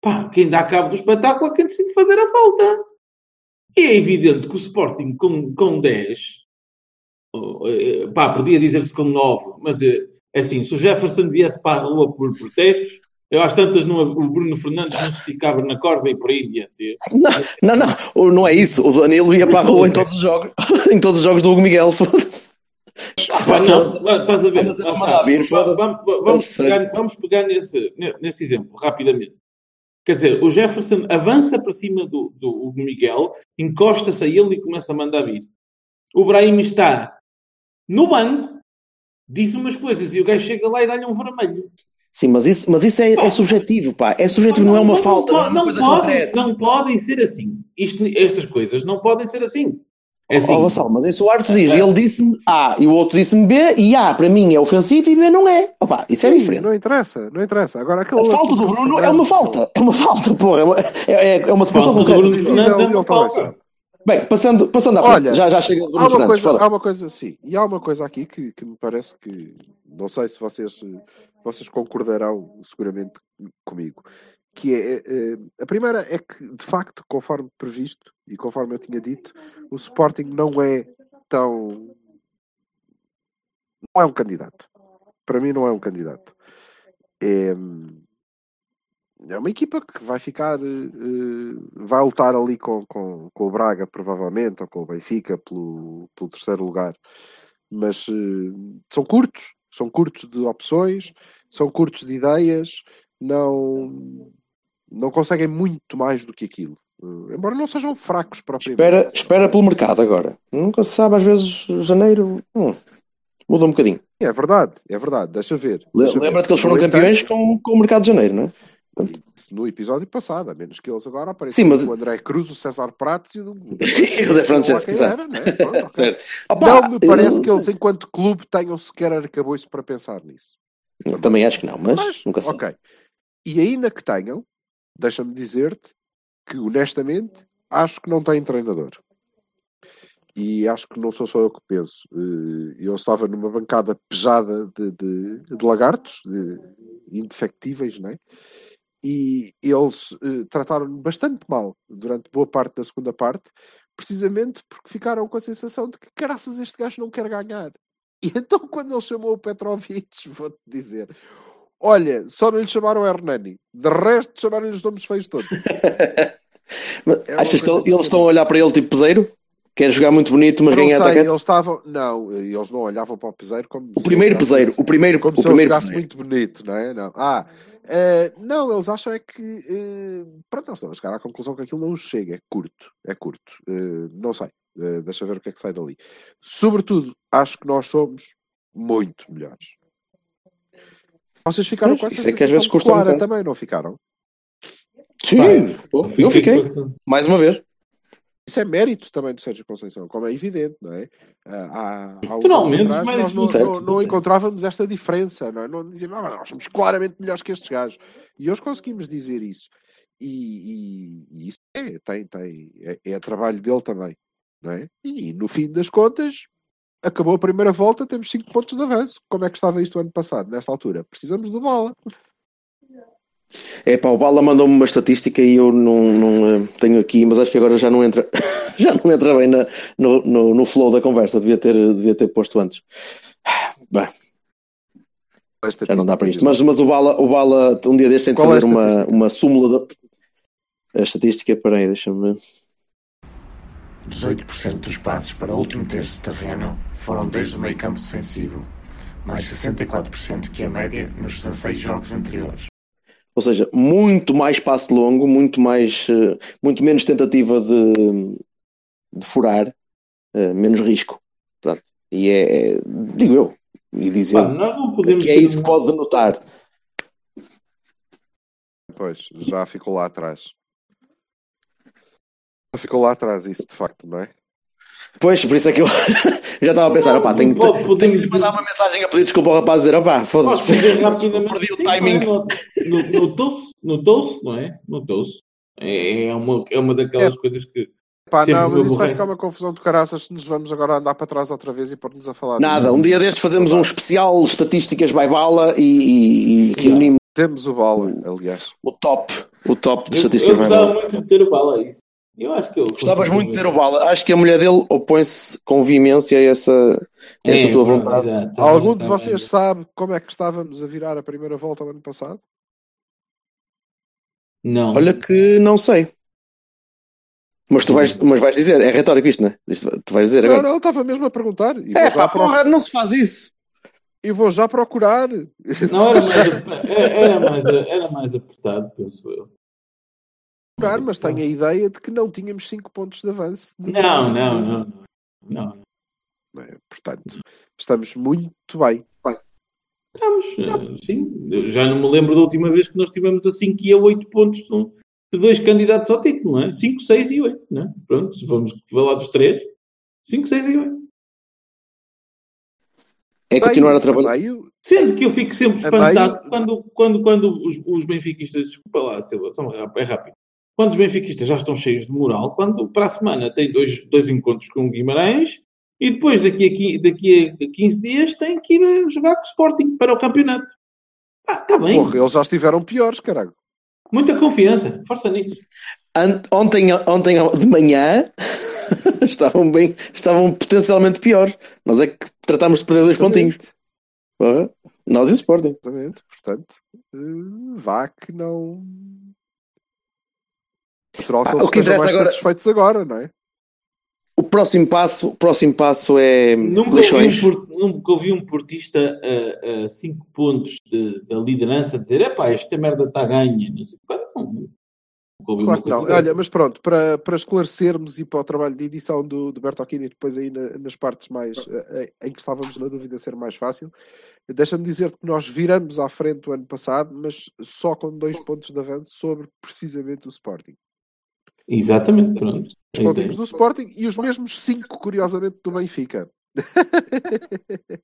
Speaker 2: Pá, quem dá cabo do espetáculo é quem decide fazer a falta. E é evidente que o Sporting com, com 10, eh, pá, podia dizer-se com 9, mas eh, é assim, se o Jefferson viesse para a rua por protestos, eu às tantas não, o Bruno Fernandes não se esticava na corda e por aí diante.
Speaker 1: Não, não, não, não é isso. O Danilo ia para a rua em todos os jogos, *laughs* em todos os jogos do Hugo Miguel, foda-se.
Speaker 2: Não, estás a ver? Vir, vamos, vamos, pegar, vamos pegar nesse, nesse exemplo, rapidamente. Quer dizer, o Jefferson avança para cima do, do Miguel, encosta-se a ele e começa a mandar vir. O Brahim está no banco, diz umas coisas e o gajo chega lá e dá-lhe um vermelho.
Speaker 1: Sim, mas isso, mas isso é, é subjetivo, pá. É subjetivo, não, não é uma
Speaker 2: não,
Speaker 1: falta.
Speaker 2: Não, não, não podem, não podem ser assim. Isto, estas coisas não podem ser assim. É assim.
Speaker 1: Oh, Vassal, mas isso o árbitro diz, ele disse-me A e o outro disse-me B, e A para mim é ofensivo e B não é. Opa, isso é Sim, diferente.
Speaker 3: Não interessa, não interessa. Agora,
Speaker 1: a falta do Bruno é uma falta, é uma falta, porra. É, é, é uma situação concreta. Bem, passando, passando à frente, Olha, já, já chega
Speaker 3: há uma, coisa, há uma coisa assim, e há uma coisa aqui que, que me parece que, não sei se vocês, vocês concordarão seguramente comigo, que é, é, a primeira é que, de facto, conforme previsto, e conforme eu tinha dito, o Sporting não é tão... não é um candidato. Para mim não é um candidato. É, é uma equipa que vai ficar, uh, vai lutar ali com, com, com o Braga, provavelmente, ou com o Benfica pelo, pelo terceiro lugar. Mas são curtos, são curtos de opções, são curtos de ideias, não, não conseguem muito mais do que aquilo. Uh, embora não sejam fracos propriamente.
Speaker 1: Espera, espera pelo mercado agora. Nunca se sabe, às vezes, janeiro hum, muda um bocadinho.
Speaker 3: É verdade, é verdade, deixa ver.
Speaker 1: Lembra-te que eles foram campeões com, com o mercado de janeiro, não é?
Speaker 3: no episódio passado, a menos que eles agora apareçam Sim, mas... o André Cruz, o César Pratos e o, *laughs*
Speaker 1: o Zé Francesco. Era, né? Pronto, *laughs*
Speaker 3: certo. Opa, não me parece eu... que eles, enquanto clube, tenham sequer arcabouço para pensar nisso.
Speaker 1: Eu também acho que não, mas, mas nunca sei.
Speaker 3: Ok. E ainda que tenham, deixa-me dizer-te que, honestamente, acho que não têm treinador. e acho que não sou só eu que penso. Eh, Eu estava numa bancada pejada de, de, de lagartos, de indefectíveis, não é? E eles eh, trataram-me bastante mal durante boa parte da segunda parte, precisamente porque ficaram com a sensação de que, caraças, este gajo não quer ganhar. *laughs* E então, quando ele chamou o Petrovic, vou-te dizer: olha, só não lhe chamaram Hernani, de resto, chamaram-lhe os nomes feios todos. *laughs* É
Speaker 1: achas que ele- eles estão a olhar para ele tipo peseiro? Quer jogar muito bonito, mas
Speaker 3: Não
Speaker 1: ganha
Speaker 3: sei,
Speaker 1: atacante?
Speaker 3: eles estavam. Não, eles não olhavam para o Peseiro como.
Speaker 1: O primeiro peseiro, o primeiro,
Speaker 3: Como
Speaker 1: o
Speaker 3: se ele
Speaker 1: primeiro
Speaker 3: jogasse
Speaker 1: peseiro.
Speaker 3: muito bonito, não é? Não. Ah, eh, não, eles acham é que. eh, pronto, eles estão a chegar à conclusão que aquilo não chega, é curto. É curto. Eh, não sei. Eh, deixa ver o que é que sai dali. Sobretudo, acho que nós somos muito melhores. Vocês ficaram
Speaker 1: Pois,
Speaker 3: com essa
Speaker 1: isso é que às vezes custa um
Speaker 3: também, não ficaram?
Speaker 1: Sim, pô, eu fiquei,
Speaker 2: bastante-
Speaker 1: mais uma vez.
Speaker 3: Isso é mérito também do Sérgio Conceição, como é evidente, não é? Ah, Há, há uns anos atrás
Speaker 2: mas
Speaker 3: nós não,
Speaker 1: certo.
Speaker 3: não- não encontrávamos esta diferença, não é? Não dizíamos, "Ah, nós somos claramente melhores que estes gajos. E hoje conseguimos dizer isso. E, e- e isso é, tem, tem, é, é trabalho dele também, não é? E no fim das contas, acabou a primeira volta, temos 5 pontos de avanço. Como é que estava isto ano passado, nesta altura? Precisamos de bola.
Speaker 1: É pá, o Bala mandou-me uma estatística e eu não, não eh, tenho aqui, mas acho que agora já não entra, *laughs* já não entra bem na- no, no, no flow da conversa. Devia ter, devia ter posto antes. Bem, já não dá para isto. Mas, mas o Bala, o Bala, um dia deste tem de
Speaker 3: é
Speaker 1: fazer
Speaker 3: a
Speaker 1: uma, uma súmula da a estatística. Peraí, deixa-me.
Speaker 4: 18% dos passes para o último terço de terreno foram desde o meio campo defensivo, mais 64% que a média nos 16 jogos anteriores.
Speaker 1: Ou seja, muito mais passe longo, muito mais, eh, muito menos tentativa de, de furar, eh, menos risco. Pronto. E é, é- digo eu, e dizer
Speaker 2: Pá,
Speaker 1: que é isso que pode notar.
Speaker 3: Pois, já ficou lá atrás. Já ficou lá atrás isso, de facto, não é?
Speaker 1: Pois, por isso é que eu *laughs* já estava a pensar, opá, tenho,
Speaker 2: Pode-
Speaker 1: tenho, tenho de mandar uma mensagem a pedir desculpa ao rapaz dizer, opá, foda-se, *laughs* perdi o timing.
Speaker 2: não é? No- Notou-se, notou-se, não é? Notou-se. É, é, uma, é uma daquelas coisas que.
Speaker 3: Pá, não, mas isso vai ficar uma confusão de caraças se nos vamos agora andar para trás outra vez e pôr-nos a falar.
Speaker 1: Nada,
Speaker 3: disso.
Speaker 1: um dia destes fazemos um especial estatísticas by bala e, e- e reunimos
Speaker 3: Temos o bala, aliás.
Speaker 1: o top, o top de
Speaker 2: Eu, eu
Speaker 1: estatísticas by
Speaker 2: gostava
Speaker 1: bala.
Speaker 2: muito de ter o bala a isso. Eu acho que eu.
Speaker 1: Gostavas muito de ter o bala. Acho que a mulher dele opõe-se com veemência a essa, a essa
Speaker 2: É,
Speaker 1: tua vontade.
Speaker 2: exato, tá
Speaker 3: Algum de vocês sabe como é que estávamos a virar a primeira volta ao ano passado?
Speaker 2: Não.
Speaker 1: Olha que não sei. Mas tu vais, mas vais dizer, é retórico isto, não é? Isto tu vais dizer
Speaker 3: Não,
Speaker 1: agora.
Speaker 3: não, estava mesmo a perguntar. E
Speaker 1: É pá, porra, não se faz isso.
Speaker 3: e vou já procurar.
Speaker 2: Não, era mais, era, mais, era mais apertado, penso eu.
Speaker 3: Procurar, mas tenho a ideia de que não tínhamos 5 pontos de avanço. de-
Speaker 2: Não, não, não. não.
Speaker 3: é? Portanto, estamos muito bem.
Speaker 2: Estamos, eh, sim. Eu já não me lembro da última vez que nós tivemos a 5 e a 8 pontos de- dois candidatos ao título, não é? 5, 6 e 8, não é? Pronto, se vamos falar dos três. 5, 6 e 8.
Speaker 1: É continuar a trabalhar.
Speaker 2: Sendo que eu fico sempre espantado quando, quando, quando os, os benfiquistas, desculpa lá, Silva, é rápido, Quando os benfiquistas já estão cheios de moral, quando para a semana tem dois, dois encontros com o Guimarães e depois daqui a, qui- daqui a 15 dias tem que ir jogar com o Sporting para o campeonato. Ah, está bem.
Speaker 3: porra, eles já estiveram piores, caralho.
Speaker 2: Muita confiança. Força nisso.
Speaker 1: Ant- Ontem, ontem de manhã *laughs* estavam bem, estavam potencialmente piores. Nós é que tratámos de perder dois pontinhos. Porra, Nós e o Sporting.
Speaker 3: Exatamente, portanto, eh, vá que não. Natural que
Speaker 1: Ah,
Speaker 3: eles
Speaker 1: o que interessa
Speaker 3: mais
Speaker 1: agora-
Speaker 3: satisfeitos agora, não é?
Speaker 1: O próximo passo, o próximo passo é
Speaker 2: Nunca ouvi, um, nunca ouvi um portista a 5 pontos de- da liderança dizer: epá, esta merda está ganha. Não sei. Pá, não.
Speaker 3: Claro que não. Olha, mas pronto, para, para esclarecermos e para o trabalho de edição do, do Bertolini, depois aí na- nas partes mais eh, eh, em que estávamos na dúvida ser mais fácil, deixa-me dizer-te que nós viramos à frente o ano passado, mas só com dois pontos de avanço sobre precisamente o Sporting.
Speaker 2: Exatamente, pronto.
Speaker 3: Os pontinhos do Sporting e os mesmos cinco, curiosamente, do Benfica. *laughs*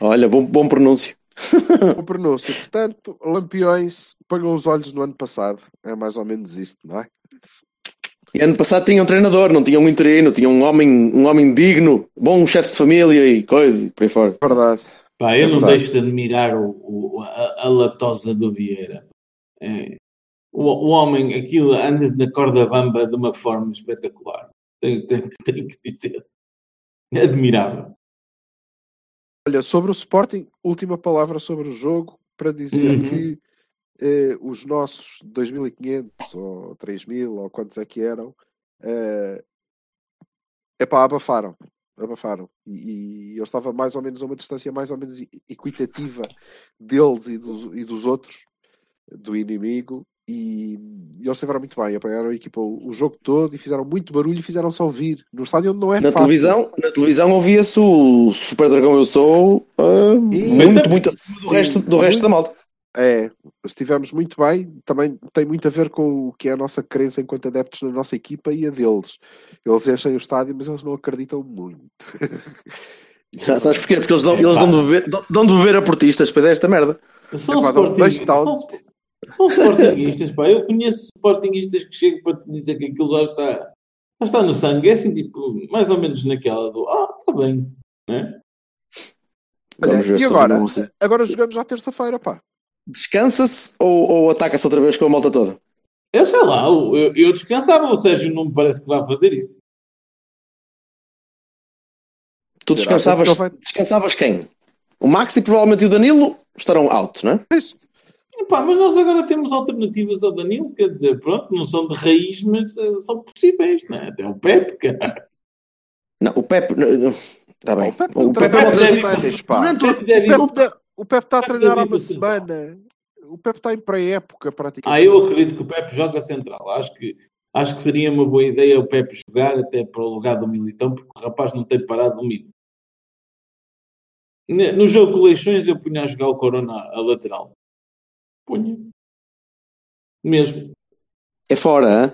Speaker 1: Olha, bom, bom pronúncio.
Speaker 3: O pronúncio. Portanto, Lampiões, ponham os olhos no ano passado. É mais ou menos isto, não é?
Speaker 1: E ano passado tinha um treinador, não tinha um interino, tinha um homem, um homem digno, bom chefe de família e coisa, e por aí fora.
Speaker 3: Verdade.
Speaker 2: Pá, eu
Speaker 3: É
Speaker 2: não
Speaker 3: verdade.
Speaker 2: deixo de admirar o, o- a, a latosa do Vieira. É, o, o homem, aquilo anda na corda bamba de uma forma espetacular. Tenho, tenho- tenho que dizer. É admirável.
Speaker 3: Olha, sobre o Sporting, última palavra sobre o jogo, para dizer
Speaker 2: Uhum.
Speaker 3: que eh, os nossos 2.500 ou 3.000 ou quantos é que eram, é epá, abafaram. Abafaram. E, e eu estava mais ou menos a uma distância mais ou menos equitativa deles e dos, e dos outros, do inimigo, e, e eles estiveram muito bem. Apanharam a equipa o, o jogo todo e fizeram muito barulho e fizeram só ouvir. No estádio não é
Speaker 1: Na
Speaker 3: fácil.
Speaker 1: televisão, na televisão ouvia-se o Super Dragão Eu Sou ah, muito, muito acima do resto, do resto da malta.
Speaker 3: É, estivemos muito bem. Também tem muito a ver com o que é a nossa crença enquanto adeptos na nossa equipa e a deles. Eles enchem o estádio, mas eles não acreditam muito. *laughs*
Speaker 1: Já sabes porquê? Porque eles dão, eles dão, de beber, dão- dão de beber a portistas, depois é esta merda.
Speaker 3: Epá, dá um beijo
Speaker 2: sportinguistas,
Speaker 3: tal.
Speaker 2: São, sportinguistas, pá. Eu conheço sportinguistas que chegam para te dizer que aquilo já está, já está no sangue. É assim, tipo, mais ou menos naquela do ah, está bem. Né?
Speaker 3: Olha,
Speaker 1: Vamos ver
Speaker 3: e agora? Agora jogamos já terça-feira, pá.
Speaker 1: Descansa-se ou, ou ataca-se outra vez com a malta toda?
Speaker 2: Eu sei lá, eu, eu descansava, o Sérgio não me parece que vai fazer isso.
Speaker 1: Tu descansavas, descansavas quem? O Max e provavelmente o Danilo estarão out, não é?
Speaker 3: Mas,
Speaker 2: Epá, mas nós agora temos alternativas ao Danilo, quer dizer, pronto, não são de raiz, mas eh, são possíveis, né? Até o Pepe, cara.
Speaker 1: Não, o Pepe. Está bem.
Speaker 3: o Pepe
Speaker 1: O
Speaker 3: não
Speaker 1: Pepe é
Speaker 2: O
Speaker 1: o-
Speaker 2: Pepe
Speaker 3: O Pepe, o está a
Speaker 2: Pepe
Speaker 3: treinar há uma semana. O Pepe está em pré-época, praticamente.
Speaker 2: Ah, eu acredito que o Pepe joga central. Acho que, acho que seria uma boa ideia o Pepe jogar até para o lugar do Militão, porque o rapaz não tem parado no mínimo. Ne- No jogo de Leixões eu punha a jogar o Corona a lateral. Punha. Mesmo.
Speaker 1: É fora, hein?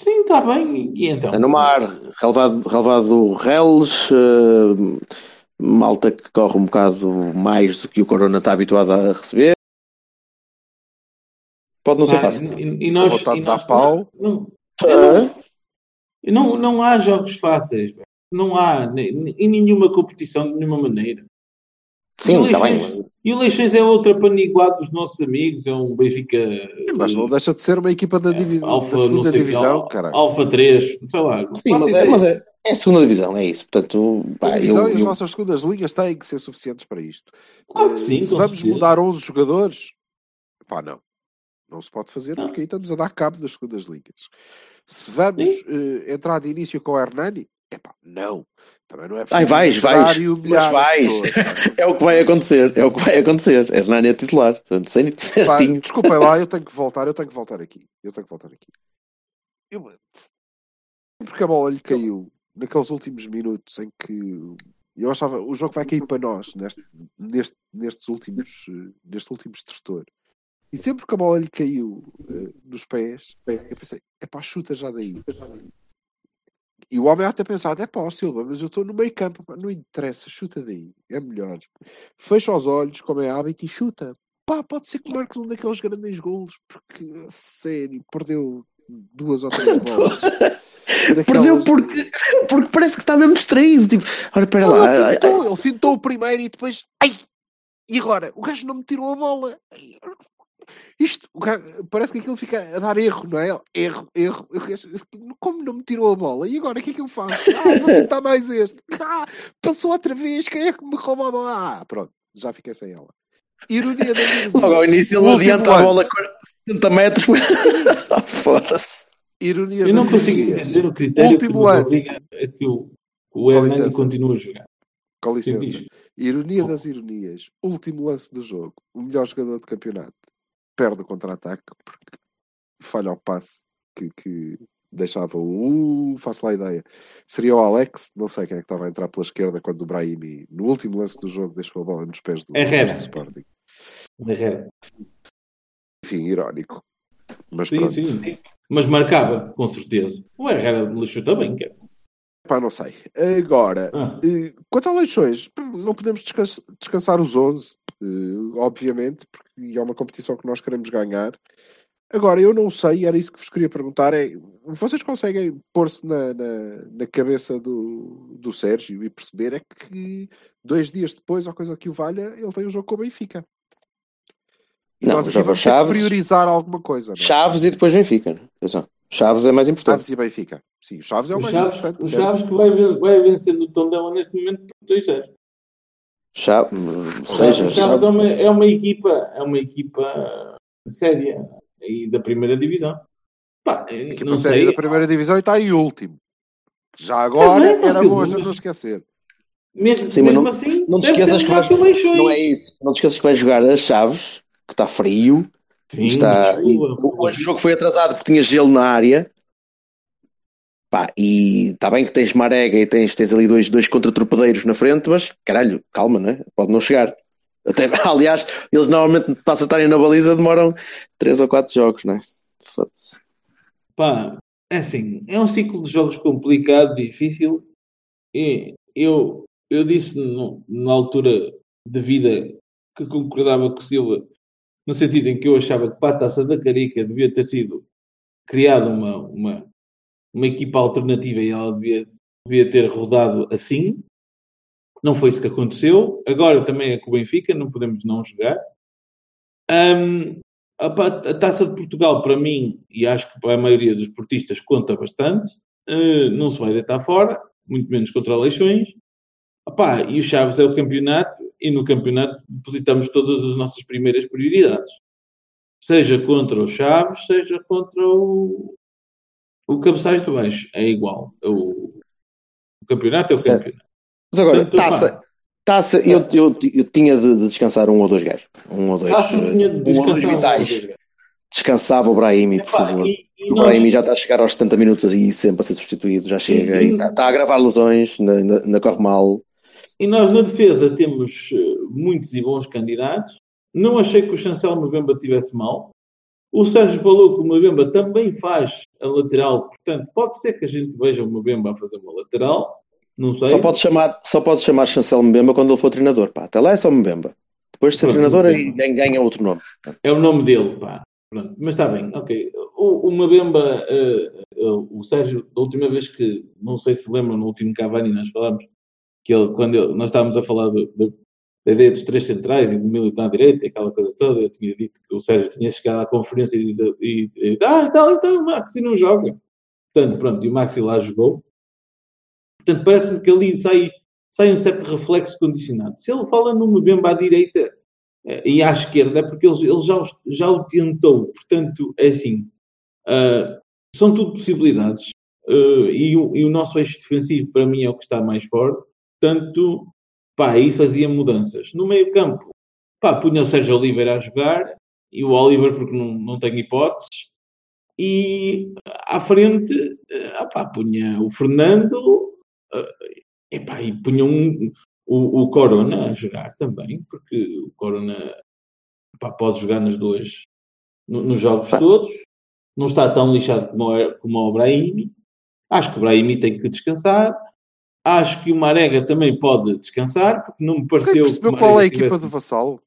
Speaker 2: Sim, está bem. E então?
Speaker 1: é no mar. Relevado, relevado reles. eh, malta que corre um bocado mais do que o Corona está habituado a receber. Pode não ser
Speaker 2: Ah,
Speaker 1: fácil.
Speaker 2: E, e nós, e nós-
Speaker 3: pau.
Speaker 2: Não,
Speaker 1: Ah,
Speaker 2: não, não há jogos fáceis. Não há. Em nenhuma competição, de nenhuma maneira.
Speaker 1: Sim, está bem.
Speaker 2: E o Leixões é outro apaniguado dos nossos amigos, é um Benfica.
Speaker 3: Mas não deixa de ser uma equipa da, divi-
Speaker 2: Alfa,
Speaker 3: da segunda divisão,
Speaker 2: Al-
Speaker 3: cara.
Speaker 2: Alfa 3, sei lá.
Speaker 1: Sim, mas é, mas é, é a segunda divisão, é isso. Portanto, pá,
Speaker 3: A
Speaker 1: eu,
Speaker 3: divisão e as
Speaker 1: eu-
Speaker 3: nossas segundas linhas têm que ser suficientes para isto.
Speaker 2: Claro que sim,
Speaker 3: se vamos
Speaker 2: certeza.
Speaker 3: mudar 11 jogadores, pá, não. Não se pode fazer
Speaker 2: Não.
Speaker 3: porque aí estamos a dar cabo das segundas ligas. Se vamos eh, entrar de início com o Hernani, é pá, não. Também não é
Speaker 1: Ai, vais, vais, mas vais.
Speaker 3: pá. *laughs*
Speaker 1: é o que vai acontecer. É o que vai acontecer. Hernani é titular. Portanto,
Speaker 3: Pá,
Speaker 1: certinho.
Speaker 3: desculpem lá, eu *laughs* tenho que voltar, eu tenho que voltar aqui. Eu tenho que voltar aqui. Eu, sempre que a bola lhe caiu naqueles últimos minutos em que eu achava o jogo vai cair para nós neste, neste, nestes últimos neste último estertor. E sempre que a bola lhe caiu eh, nos pés, eu pensei, é pá, chuta já daí. E o homem há até pensado, é pá, Silva, mas eu estou no meio campo, não interessa, chuta daí, é melhor. Fecha os olhos, como é hábito, e chuta pá, pode ser que marques um daqueles grandes golos, porque, a sério, perdeu duas ou três *laughs* bolas. Daquelas-
Speaker 1: Perdeu porque, porque parece que está mesmo distraído. Tipo, ora, espera
Speaker 3: Não,
Speaker 1: lá.
Speaker 3: ele, fintou, ele fintou o primeiro e depois, ai, e agora? O gajo não me tirou a bola. Isto, parece que aquilo fica a dar erro, não é? Erro, erro. Como não me tirou a bola? E agora o que é que eu faço? *laughs* Ah, vou tentar mais este. Ah, passou outra vez. Quem é que me rouba a bola? Ah, pronto, já fiquei sem ela. Ironia da *laughs* vida.
Speaker 1: Logo ao início ele adianta a bola 40 metros. *laughs* Ah, Foda-se.
Speaker 3: Ironia
Speaker 2: Eu não
Speaker 3: das
Speaker 2: consigo
Speaker 3: ironias.
Speaker 2: entender o critério
Speaker 3: Último
Speaker 2: que
Speaker 3: lance.
Speaker 2: a que o, o Hernani continue a jogar.
Speaker 3: Com licença. Ironia das ironias. Último lance do jogo. O melhor jogador de campeonato. Perde o contra-ataque porque falha o passe que, que deixava o. Uh, faço lá a ideia. Seria o Alex. Não sei quem é que estava a entrar pela esquerda quando o Brahimi, no último lance do jogo, deixou a bola nos pés do,
Speaker 2: Herrera.
Speaker 3: do Sporting.
Speaker 2: Herrera.
Speaker 3: Enfim, irónico. Mas
Speaker 2: Sim,
Speaker 3: pronto.
Speaker 2: sim. Mas marcava, com certeza. O Herrera lixou também, quer.
Speaker 3: Pá, não sei. Agora,
Speaker 2: Ah,
Speaker 3: Eh, Quanto a Leixões, não podemos descans- descansar os 11, eh, obviamente, porque é uma competição que nós queremos ganhar. Agora, eu não sei, era isso que vos queria perguntar, é, vocês conseguem pôr-se na, na, na cabeça do, do Sérgio e perceber é que dois dias depois, ou coisa que o valha, ele tem o jogo com o Benfica. E
Speaker 1: Não,
Speaker 3: nós
Speaker 1: joga
Speaker 3: que
Speaker 1: Chaves,
Speaker 3: priorizar alguma coisa. não é?
Speaker 1: Chaves e depois Benfica. Atenção. Chaves é mais importante.
Speaker 3: Chaves e Benfica. Sim, o Chaves é o
Speaker 2: O
Speaker 3: mais
Speaker 2: Chaves,
Speaker 3: importante.
Speaker 2: o
Speaker 3: certo?
Speaker 2: Chaves que vai, vai vencer no Tondela neste momento por 2 0
Speaker 1: Chaves,
Speaker 2: O
Speaker 1: seja,
Speaker 2: Chaves é uma, é uma equipa, é uma equipa séria aí da primeira divisão. Pá,
Speaker 3: Equipa
Speaker 2: não
Speaker 3: séria
Speaker 2: sei.
Speaker 3: da primeira divisão e está em último. Já agora
Speaker 2: É,
Speaker 3: era bom a gente não esquecer.
Speaker 2: Mesmo,
Speaker 1: Sim,
Speaker 2: mesmo
Speaker 1: não-
Speaker 2: assim,
Speaker 1: não te esqueças que vais-. Não é isso. Não te esqueças que vais jogar as Chaves, que está frio.
Speaker 2: Sim,
Speaker 1: está, e hoje o jogo foi atrasado porque tinha gelo na área. Pá, e está bem que tens Marega e tens, tens ali dois, dois contratropadeiros na frente, mas caralho, calma, né? Pode não chegar. Até, *laughs* aliás, eles normalmente para acertarem na baliza demoram 3 ou 4 jogos, né? Foda-se.
Speaker 2: Pá, é assim, é um ciclo de jogos complicado, difícil. E eu, eu disse no- na altura de vida que concordava com o Silva, no sentido em que eu achava que para a taça da Carica devia ter sido criada uma, uma, uma equipa alternativa e ela devia, devia ter rodado assim. Não foi isso que aconteceu. Agora também é com o Benfica, não podemos não jogar. Ahm, a, a Taça de Portugal, para mim, e acho que para a maioria dos portistas, conta bastante. Eh, não se vai deitar fora, muito menos contra Leixões. Epá, e o Chaves é o campeonato, e no campeonato depositamos todas as nossas primeiras prioridades. Seja contra o Chaves, seja contra o, o Cabeçais do Baixo. É igual. O, o campeonato é o
Speaker 1: Certo.
Speaker 2: campeonato.
Speaker 1: Mas agora,
Speaker 2: Portanto,
Speaker 1: taça, taça eu, eu, eu tinha de, de descansar um ou dois gajos. Um ou dois,
Speaker 2: Taça tinha de
Speaker 1: um ou dois vitais. Descansava o Brahimi, por favor.
Speaker 2: e- e
Speaker 1: o
Speaker 2: nós-
Speaker 1: Brahimi já está a chegar aos 70 minutos e sempre a ser substituído, já chega e está, está a gravar lesões, ainda, ainda, corre mal.
Speaker 2: E nós na defesa temos eh, muitos e bons candidatos. Não achei que o Chancel Mbemba tivesse mal. O Sérgio falou que o Mbemba também faz a lateral, portanto, pode ser que a gente veja o Mbemba a fazer uma lateral. Não sei.
Speaker 1: Só pode chamar, só pode chamar Chancel Mbemba quando ele for treinador. Pá. Até lá é só Mbemba. Depois de ser
Speaker 2: Pronto,
Speaker 1: treinador, ganha, ganha outro nome.
Speaker 2: É o nome dele, pá. Pronto. Mas está bem, ok. O, o Mbemba, eh, eh, o Sérgio, da última vez que, não sei se lembram, no último Cavani nós falámos, que ele, quando ele- nós estávamos a falar do- do- da ideia dos três centrais e do militar e aquela coisa toda, eu tinha dito que o Sérgio tinha chegado à conferência e, e, e ah, então, então o Maxi não joga. Portanto, pronto, e o Maxi lá jogou. Portanto, parece-me que ali sai, sai um certo reflexo condicionado. Se ele fala no Mbemba à direita eh, e à esquerda, é porque ele, ele já, já o tentou. Portanto, é assim, ah, são tudo possibilidades. Ah, e, o, e o nosso eixo defensivo, para mim, é o que está mais forte. Portanto, pá, aí fazia mudanças. No meio campo, pá, punha o Sérgio Oliveira a jogar e o Oliver porque não, não tem hipóteses. E à frente, eh, ah, pá, punha o Fernando ah, epá, e punha um, o, o Corona a jogar também, porque o Corona pá, pode jogar nas duas, no- nos jogos
Speaker 1: Pá.
Speaker 2: todos. Não está tão lixado como, como o Brahimi. Acho que o Brahimi tem que descansar. Acho que o Marega também pode descansar, porque não me
Speaker 3: Quem
Speaker 2: pareceu.
Speaker 3: percebeu
Speaker 2: que o
Speaker 3: qual é a
Speaker 2: Marega
Speaker 3: equipa
Speaker 2: tivesse-
Speaker 3: do Vassalo?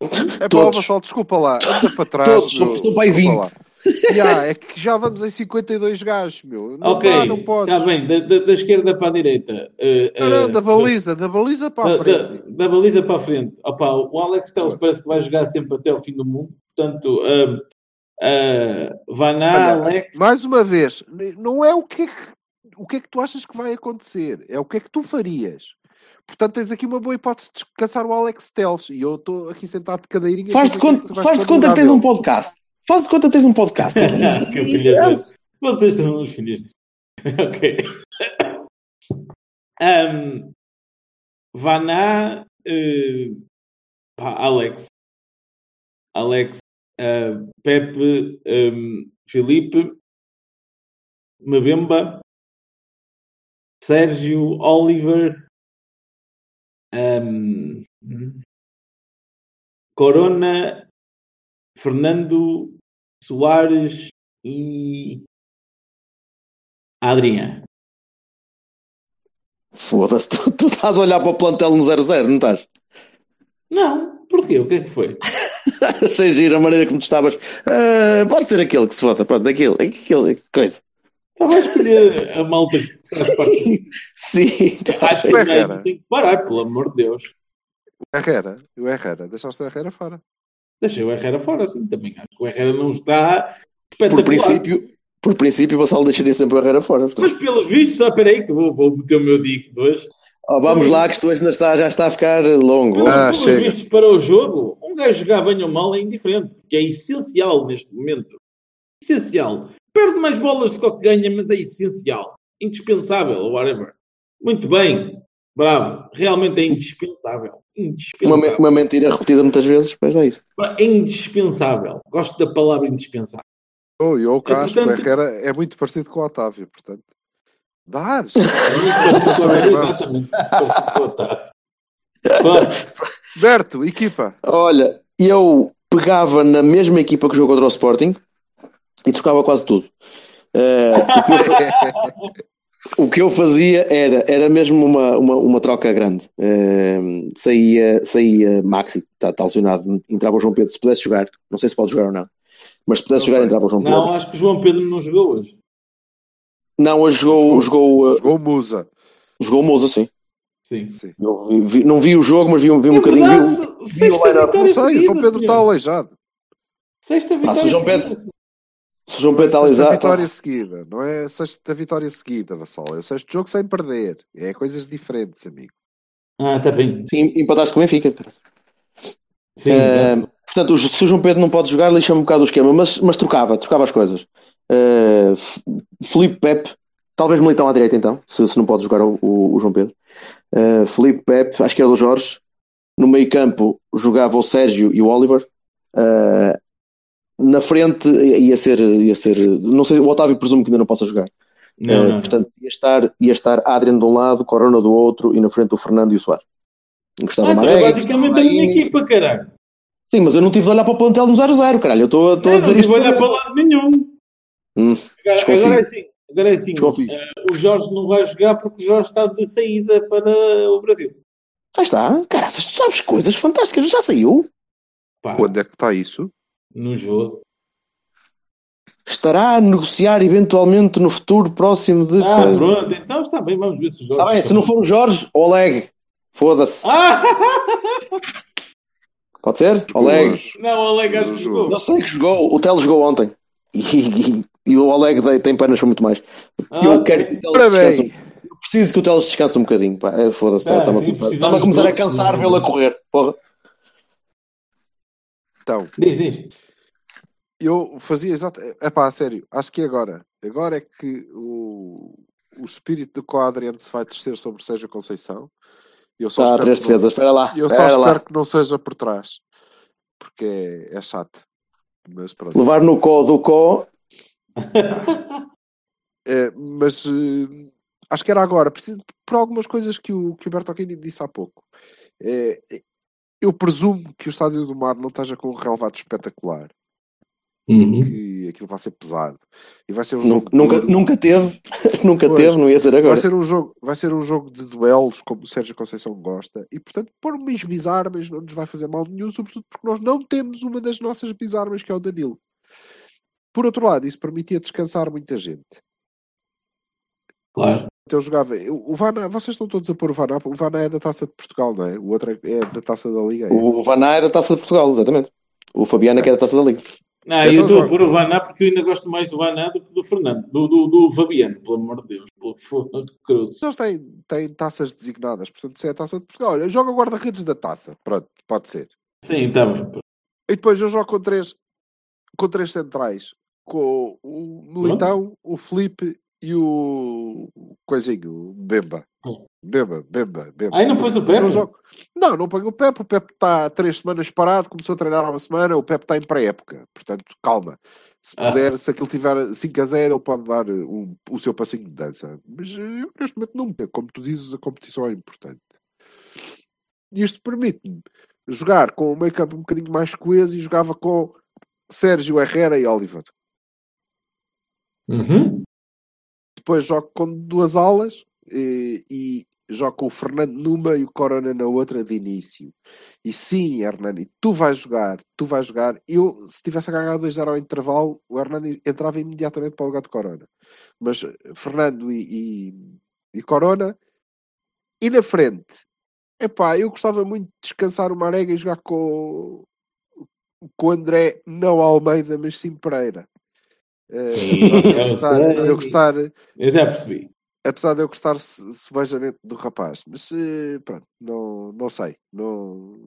Speaker 3: É para o
Speaker 1: Todos.
Speaker 3: Vassalo, desculpa lá, anda para trás.
Speaker 1: Todos,
Speaker 3: meu,
Speaker 1: são vai
Speaker 3: desculpa
Speaker 1: 20.
Speaker 3: lá. Ya, é que já vamos em 52 gajos, meu. Não
Speaker 2: Ok,
Speaker 3: dá, não podes.
Speaker 2: está bem, da, da- da esquerda para a direita. eh,
Speaker 3: Não, não,
Speaker 2: eh,
Speaker 3: da baliza, da baliza para a
Speaker 2: da,
Speaker 3: frente.
Speaker 2: da- da baliza para a frente. Opa, o Alex Telles parece que vai jogar sempre até ao fim do mundo. Portanto, uh, uh, Vaná,
Speaker 3: Olha,
Speaker 2: Alex.
Speaker 3: Mais uma vez, não é o que é que, o que é que tu achas que vai acontecer, é o que é que tu farias. Portanto, tens aqui uma boa hipótese de descansar o Alex Teles e eu estou aqui sentado de cadeirinha.
Speaker 1: Faz de conta,
Speaker 3: que
Speaker 1: faz de conta que tens um podcast. Faz de conta que tens um podcast. *laughs*
Speaker 2: Que de- Vocês são uns filhos. *laughs* ok. Um, Vaná, uh, pá, Alex. Alex, uh, Pepe, um, Filipe, Mabemba, Sérgio, Oliver, um, Corona, Fernando, Soares e Adrián.
Speaker 1: Foda-se, *laughs* tu, tu estás a olhar para o plantel no 0-0, não estás?
Speaker 2: Não, porquê? O que é que foi? *laughs*
Speaker 1: Achei giro a maneira como tu estavas. Ah, pode ser aquele que se foda, pode, aquele, aquele, coisa.
Speaker 2: Estava a escolher a malta que faz parte.
Speaker 1: Sim, tá.
Speaker 2: Acho que
Speaker 3: é
Speaker 2: o tem que parar, pelo amor de Deus.
Speaker 3: O Herrera, o Herrera, deixaste o Herrera fora.
Speaker 2: Deixei o Herrera fora, sim, também acho que o Herrera não está
Speaker 1: por
Speaker 2: espetacular.
Speaker 1: princípio, por princípio, o Vassal deixaria sempre o Herrera fora. portanto.
Speaker 2: Mas pelos vistos, ah, peraí, que vou, vou meter o meu dico de hoje.
Speaker 1: Oh, vamos lá, que isto hoje ainda está, já está a ficar longo.
Speaker 2: Pelos,
Speaker 3: Ah,
Speaker 2: pelos
Speaker 3: chega.
Speaker 2: vistos para o jogo, um gajo jogar bem ou mal é indiferente, que é essencial neste momento. Essencial. Perde mais bolas do que o que ganha, mas é essencial. Indispensável, ou whatever. Muito bem. Bravo. Realmente é indispensável.
Speaker 1: Uma,
Speaker 2: Indispensável.
Speaker 1: me- uma mentira repetida muitas vezes, mas é isso.
Speaker 2: É indispensável. Gosto da palavra indispensável.
Speaker 3: Oh, e eu cá acho que o
Speaker 2: portanto-
Speaker 3: Herrera é muito parecido com o Otávio, portanto.
Speaker 2: Claro.
Speaker 3: Berto, equipa.
Speaker 1: Olha, eu pegava na mesma equipa que jogou contra o Sporting e trocava quase tudo. Eh, o, que eu, fa- *laughs* o que eu fazia era, era mesmo uma, uma, uma troca grande. Eh, saía, saía Maxi, está tá lesionado, entrava o João Pedro, se pudesse jogar, não sei se pode jogar ou não, mas se pudesse
Speaker 3: Não
Speaker 1: jogar,
Speaker 3: sei.
Speaker 1: entrava o João Pedro.
Speaker 2: Não, acho que o João Pedro não jogou hoje.
Speaker 1: Não, hoje jogou, jogou,
Speaker 3: Jogou o Musa.
Speaker 1: jogou o Mousa, sim.
Speaker 2: Sim.
Speaker 3: Sim.
Speaker 1: Eu vi- vi- não vi o jogo, mas vi, um- vi um
Speaker 2: É
Speaker 1: bocadinho.
Speaker 2: verdade,
Speaker 1: vi, vi o line-up.
Speaker 3: Não sei, o João Pedro está aleijado.
Speaker 2: Sexta vitória.
Speaker 1: se o João Pedro-
Speaker 2: seguida.
Speaker 1: Se o João Pedro está
Speaker 3: Sexta
Speaker 1: alisado.
Speaker 3: vitória seguida, não é sexta vitória seguida, Vassal. É o sexto jogo sem perder. É coisas diferentes, amigo.
Speaker 2: Ah, está bem.
Speaker 1: Sim, empataste com o Benfica.
Speaker 2: Sim, exato.
Speaker 1: portanto, o- se o João Pedro não pode jogar, lixa um bocado o esquema, mas, mas trocava, trocava as coisas. F- Felipe Pepe, talvez militão à direita então, se, se não pode jogar o, o- o João Pedro. Eh, Felipe Pepe, à esquerda o Jorge. No meio campo jogava o Sérgio e o Oliver. Na frente ia ser, ia ser, não sei, o Otávio presumo que ainda não possa jogar.
Speaker 2: Não,
Speaker 1: Eh,
Speaker 2: não, não.
Speaker 1: portanto, ia estar, ia estar Adrian de um lado, Corona do outro e na frente o Fernando e o Soares. Gostava
Speaker 2: Ah, então é
Speaker 1: Marega,
Speaker 2: basicamente
Speaker 1: Gustavo
Speaker 2: a minha equipa, caralho.
Speaker 1: Sim, mas eu não tive de olhar para o plantel no 0-0, caralho. Eu estou a
Speaker 2: Não,
Speaker 1: dizer
Speaker 2: não
Speaker 1: isto
Speaker 2: vou
Speaker 1: de
Speaker 2: olhar para lado nenhum.
Speaker 1: Hum,
Speaker 2: Agora, agora é assim. Agora é assim. Eh, o Jorge não vai jogar porque o Jorge está de saída para o Brasil.
Speaker 1: Aí está. Caraças, tu sabes coisas fantásticas. Já saiu.
Speaker 2: Pá,
Speaker 3: Quando é que está isso?
Speaker 2: No jogo.
Speaker 1: Estará a negociar eventualmente no futuro próximo de
Speaker 2: Ah,
Speaker 1: coisa.
Speaker 2: pronto. Então está bem, vamos ver se o Jorge.
Speaker 1: Está bem, se não for o Jorge, Oleg. Foda-se.
Speaker 2: Ah! *laughs*
Speaker 1: Pode ser? Oleg.
Speaker 3: Hoje.
Speaker 2: Não, o Oleg acho que
Speaker 3: jogo.
Speaker 2: jogou.
Speaker 1: Eu sei que jogou. O Telo jogou ontem. E, e- e o Oleg tem- pernas para muito mais.
Speaker 2: Ah,
Speaker 1: eu
Speaker 2: ok.
Speaker 1: quero que o Teles
Speaker 3: Ora
Speaker 1: descanse. um- Eu preciso que o Teles descanse um bocadinho. É, Foda-se.
Speaker 2: Ah,
Speaker 1: Está-me a
Speaker 2: sim,
Speaker 1: começar,
Speaker 2: precisamos
Speaker 1: está-me a, começar a cansar vê-lo a correr. Porra.
Speaker 3: Então,
Speaker 2: Diz, diz.
Speaker 3: eu fazia exato. É pá, a sério. Acho que é agora. Agora é que o, o espírito do Coadriano se vai descer sobre o Sérgio Conceição. Eu só
Speaker 1: Está a
Speaker 3: espero
Speaker 1: três
Speaker 3: que não-
Speaker 1: defesas. Espera lá.
Speaker 3: Eu só
Speaker 1: Espera lá.
Speaker 3: espero que não seja por trás. Porque é, é chato. Mas pronto.
Speaker 1: Levar no có do có. *laughs*
Speaker 3: É, mas eh, acho que era agora, preciso, por algumas coisas que o, que o Bertolini disse há pouco. É, eu presumo que o Estádio do Mar não esteja com um relevado espetacular,
Speaker 2: Uhum.
Speaker 3: que aquilo vai ser pesado. E vai ser um
Speaker 1: Nunca,
Speaker 3: jogo
Speaker 1: nunca, nunca teve. *laughs* nunca
Speaker 3: Pois.
Speaker 1: teve, não ia ser agora.
Speaker 3: Vai ser, um jogo, vai ser um jogo de duelos, como o Sérgio Conceição gosta, e portanto, pôr umas bizarmas não nos vai fazer mal nenhum, sobretudo porque nós não temos uma das nossas bizarmas, que é o Danilo. Por outro lado, isso permitia descansar muita gente.
Speaker 2: Claro.
Speaker 3: Então eu jogava. O Vana, vocês estão todos a pôr o Vana. O Vana é da taça de Portugal, não é? O outro é é da taça da Liga. é?
Speaker 1: O Vaná é da Taça de Portugal, exatamente. O Fabiano é que é da Taça da Liga.
Speaker 3: Então
Speaker 2: eu estou a pôr o Vaná porque eu ainda gosto mais do Vaná do que do Fernando, do, do, do Fabiano, pelo amor de Deus. Pelo *laughs* fogo de cruz.
Speaker 3: Eles têm, têm taças designadas, portanto, se é a taça de Portugal, olha, eu jogo a guarda-redes da taça. Pronto, pode ser.
Speaker 2: Sim, está bem.
Speaker 3: E depois eu jogo com três, com três centrais: com o Militão, o Felipe e o Coisinho, o Bemba. Bemba, Bemba, Bemba.
Speaker 2: Aí não pôs o Pepe?
Speaker 3: Não, jogo. não, não ponho o Pepe. O Pepe está há três semanas parado, começou a treinar há uma semana. O Pepe está em pré-época, portanto, calma. Se
Speaker 2: Ah.
Speaker 3: puder, se aquilo tiver 5 a 0, ele pode dar um- o seu passinho de dança. Mas eh, eu, neste momento, não. Como tu dizes, a competição é importante. E isto permite-me jogar com o meio campo um bocadinho mais coeso e jogava com Sérgio Herrera e Oliver.
Speaker 2: Uhum.
Speaker 3: Depois jogo com duas alas, eh, e joga com o Fernando numa e o Corona na outra de início. E sim, Hernani, tu vais jogar, tu vais jogar. Eu, se tivesse a ganhar 2-0 ao intervalo, o Hernani entrava imediatamente para o lugar do Corona. Mas eh, Fernando e, e, e Corona, e na frente, epá, eu gostava muito de descansar o Marega e jogar com, com o André, não Almeida, mas sim Pereira. Uh,
Speaker 2: Sim,
Speaker 3: apesar de eu
Speaker 2: eu
Speaker 3: gostar, eu gostar
Speaker 2: Eu já percebi.
Speaker 3: apesar de eu gostar se- subejamente do rapaz, mas eh, pronto, não, não sei, não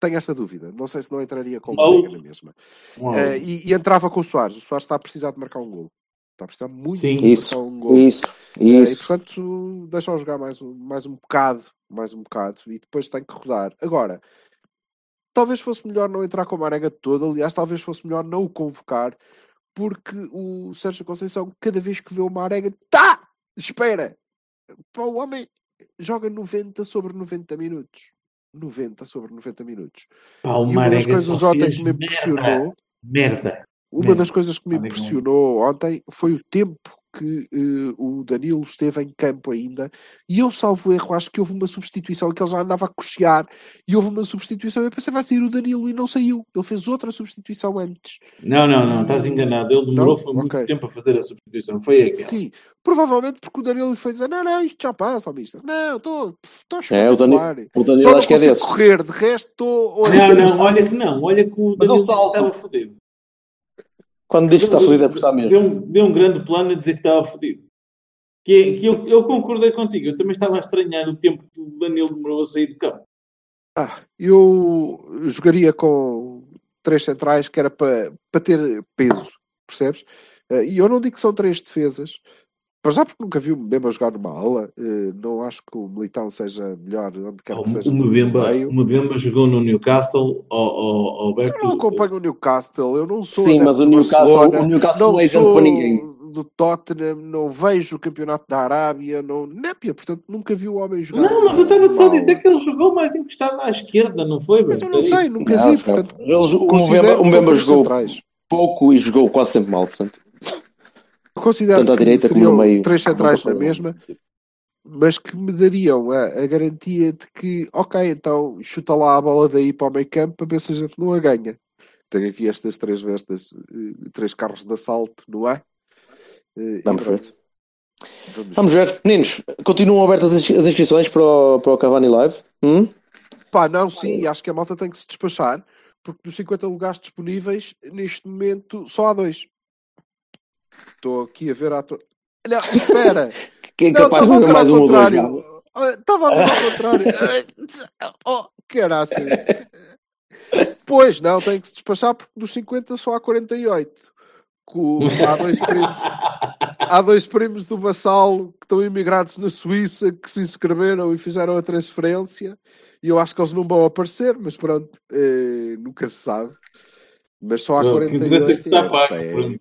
Speaker 3: tenho esta dúvida. Não sei se não entraria com o na mesma.
Speaker 2: Alvo.
Speaker 3: e, e entrava com o Soares. O Soares está a precisar de marcar um gol. Está a precisar muito
Speaker 2: Sim.
Speaker 3: de
Speaker 1: Isso,
Speaker 3: marcar um gol.
Speaker 1: isso,
Speaker 3: Eh, e
Speaker 1: isso.
Speaker 3: portanto, deixa-o jogar mais, um- mais um bocado, mais um bocado, e depois tem que rodar. Agora, talvez fosse melhor não entrar com a Marega toda, aliás, talvez fosse melhor não o convocar, porque o Sérgio Conceição, cada vez que vê o Marega, tá! Espera! Pá, o homem joga 90 sobre 90 minutos. 90 sobre 90 minutos.
Speaker 2: Pá,
Speaker 3: e uma das coisas ontem que me
Speaker 2: merda.
Speaker 3: impressionou
Speaker 2: Merda.
Speaker 3: uma
Speaker 2: Mesmo.
Speaker 3: das coisas que me impressionou ontem foi o tempo que eh, o Danilo esteve em campo ainda. E eu, salvo erro, acho que houve uma substituição que ele já andava a cochear. E houve uma substituição. Eu pensei, vai sair o Danilo e não saiu. Ele fez outra substituição antes.
Speaker 2: Não, não, não, estás enganado. Ele demorou
Speaker 3: Não?
Speaker 2: foi muito
Speaker 3: Ok.
Speaker 2: tempo a fazer a substituição. Foi aquela.
Speaker 3: Sim, provavelmente porque o Danilo lhe foi dizer: Não, não, isto já passa, ó mister. Não, estou
Speaker 1: É, o
Speaker 3: espetacular.
Speaker 1: O Danilo
Speaker 3: não
Speaker 1: acho que é desse.
Speaker 3: correr, de resto estou.
Speaker 2: Não, não, olha que não, olha que o
Speaker 1: Mas
Speaker 2: Danilo
Speaker 1: ele salta.
Speaker 2: estava fodido.
Speaker 1: Quando diz que está fodido é porque está mesmo.
Speaker 2: Deu um, deu um grande plano a dizer que estava fodido. Que, é- que eu, eu concordei contigo, eu também estava a estranhar o tempo que o Danilo demorou a sair do campo.
Speaker 3: Ah, eu jogaria com três centrais que era para para ter peso, percebes? Eh, E eu não digo que são três defesas, mas já porque nunca vi o Mbemba jogar numa ala, eh, não acho que o Militão seja melhor onde quer
Speaker 2: O,
Speaker 3: que seja.
Speaker 2: o Mbemba,
Speaker 3: meio.
Speaker 2: o Mbemba jogou no Newcastle ao, ao, ao.
Speaker 3: Eu não acompanho o Newcastle, eu não sou.
Speaker 1: Sim, mas o Newcastle, o Newcastle não é isento
Speaker 3: sou
Speaker 1: para ninguém.
Speaker 3: do Tottenham, não vejo o campeonato da Arábia, não népia, portanto nunca vi o homem jogar.
Speaker 2: Não, mas eu estava só a dizer que ele jogou mais encostado à esquerda, não foi?
Speaker 3: Mas eu não sei, nunca
Speaker 1: Não,
Speaker 3: vi,
Speaker 1: joga-
Speaker 3: portanto.
Speaker 1: O Mbemba, jogou
Speaker 3: centrais.
Speaker 1: pouco e jogou quase sempre mal, portanto.
Speaker 3: Considero
Speaker 1: Tanto à
Speaker 3: que
Speaker 1: direita como no meio.
Speaker 3: três centrais na mesma, mas que me dariam a, a garantia de que, ok, então chuta lá a bola daí para o meio campo para ver se a gente não a ganha. Tenho aqui estas três vestas, eh, três carros de assalto, não é? Eh,
Speaker 1: Vamos ver.
Speaker 3: Vamos
Speaker 1: Vamos ver. Meninos, continuam abertas as as inscrições para o, para o Cavani Live? Hum?
Speaker 3: Pá, não, sim, acho que a malta tem que se despachar, porque dos 50 lugares disponíveis, neste momento só há dois. Estou aqui a ver a. To... Não, espera!
Speaker 1: Que é
Speaker 3: Não,
Speaker 1: capaz de haver
Speaker 3: ver
Speaker 1: mais
Speaker 3: ao
Speaker 1: um ou dois. não?
Speaker 3: Estava a ver ao *laughs* contrário. Oh, caraças. Pois, não, tem que se despachar porque dos 50 só há 48. Co- Há dois primos, há dois primos do Vassalo que estão imigrados na Suíça que se inscreveram e fizeram a transferência. E eu acho que eles não vão aparecer, mas pronto, eh, nunca se sabe. Mas só há
Speaker 2: Não, o que interessa é
Speaker 3: 48.
Speaker 2: que está
Speaker 3: é,
Speaker 2: pago,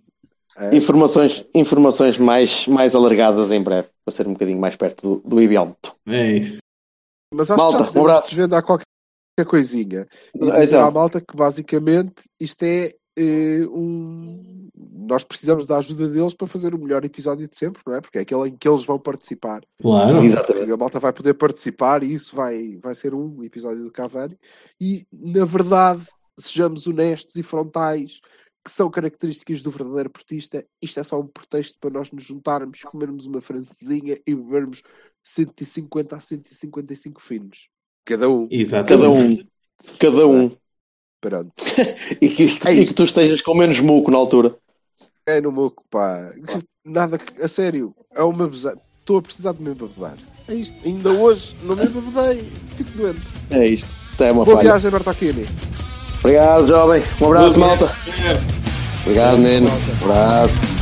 Speaker 3: é.
Speaker 1: Informações, informações mais, mais alargadas em breve, para ser um bocadinho mais perto do, do idealmente.
Speaker 2: É isso.
Speaker 3: Mas acho
Speaker 1: Malta,
Speaker 3: que
Speaker 1: um abraço.
Speaker 3: desvendar qualquer coisinha. E dizer
Speaker 1: Então.
Speaker 3: à malta que basicamente isto é eh, um. Nós precisamos da ajuda deles para fazer o melhor episódio de sempre, não é? Porque é aquele em que eles vão participar.
Speaker 2: Claro.
Speaker 1: Exatamente.
Speaker 3: E a malta vai poder participar e isso vai, vai ser um episódio do Cavani. E, na verdade, sejamos honestos e frontais, que são características do verdadeiro portista, isto é só um pretexto para nós nos juntarmos, comermos uma francesinha e bebermos 150 a 155 finos. Cada um.
Speaker 2: Exatamente.
Speaker 1: Cada um. Cada um.
Speaker 3: Pronto. *laughs*
Speaker 1: E que,
Speaker 3: É
Speaker 1: e que tu estejas com menos muco na altura.
Speaker 3: É no moco, pá. Nada, a sério, é uma Estou a precisar de me embebedar. É isto. Ainda hoje não me embebedei. Fico doente.
Speaker 1: É isto. Até uma
Speaker 3: Boa
Speaker 1: falha.
Speaker 3: viagem, Bertocchini.
Speaker 1: Obrigado, jovem. Um abraço, malta.
Speaker 2: É.
Speaker 1: Obrigado, menino. Um abraço.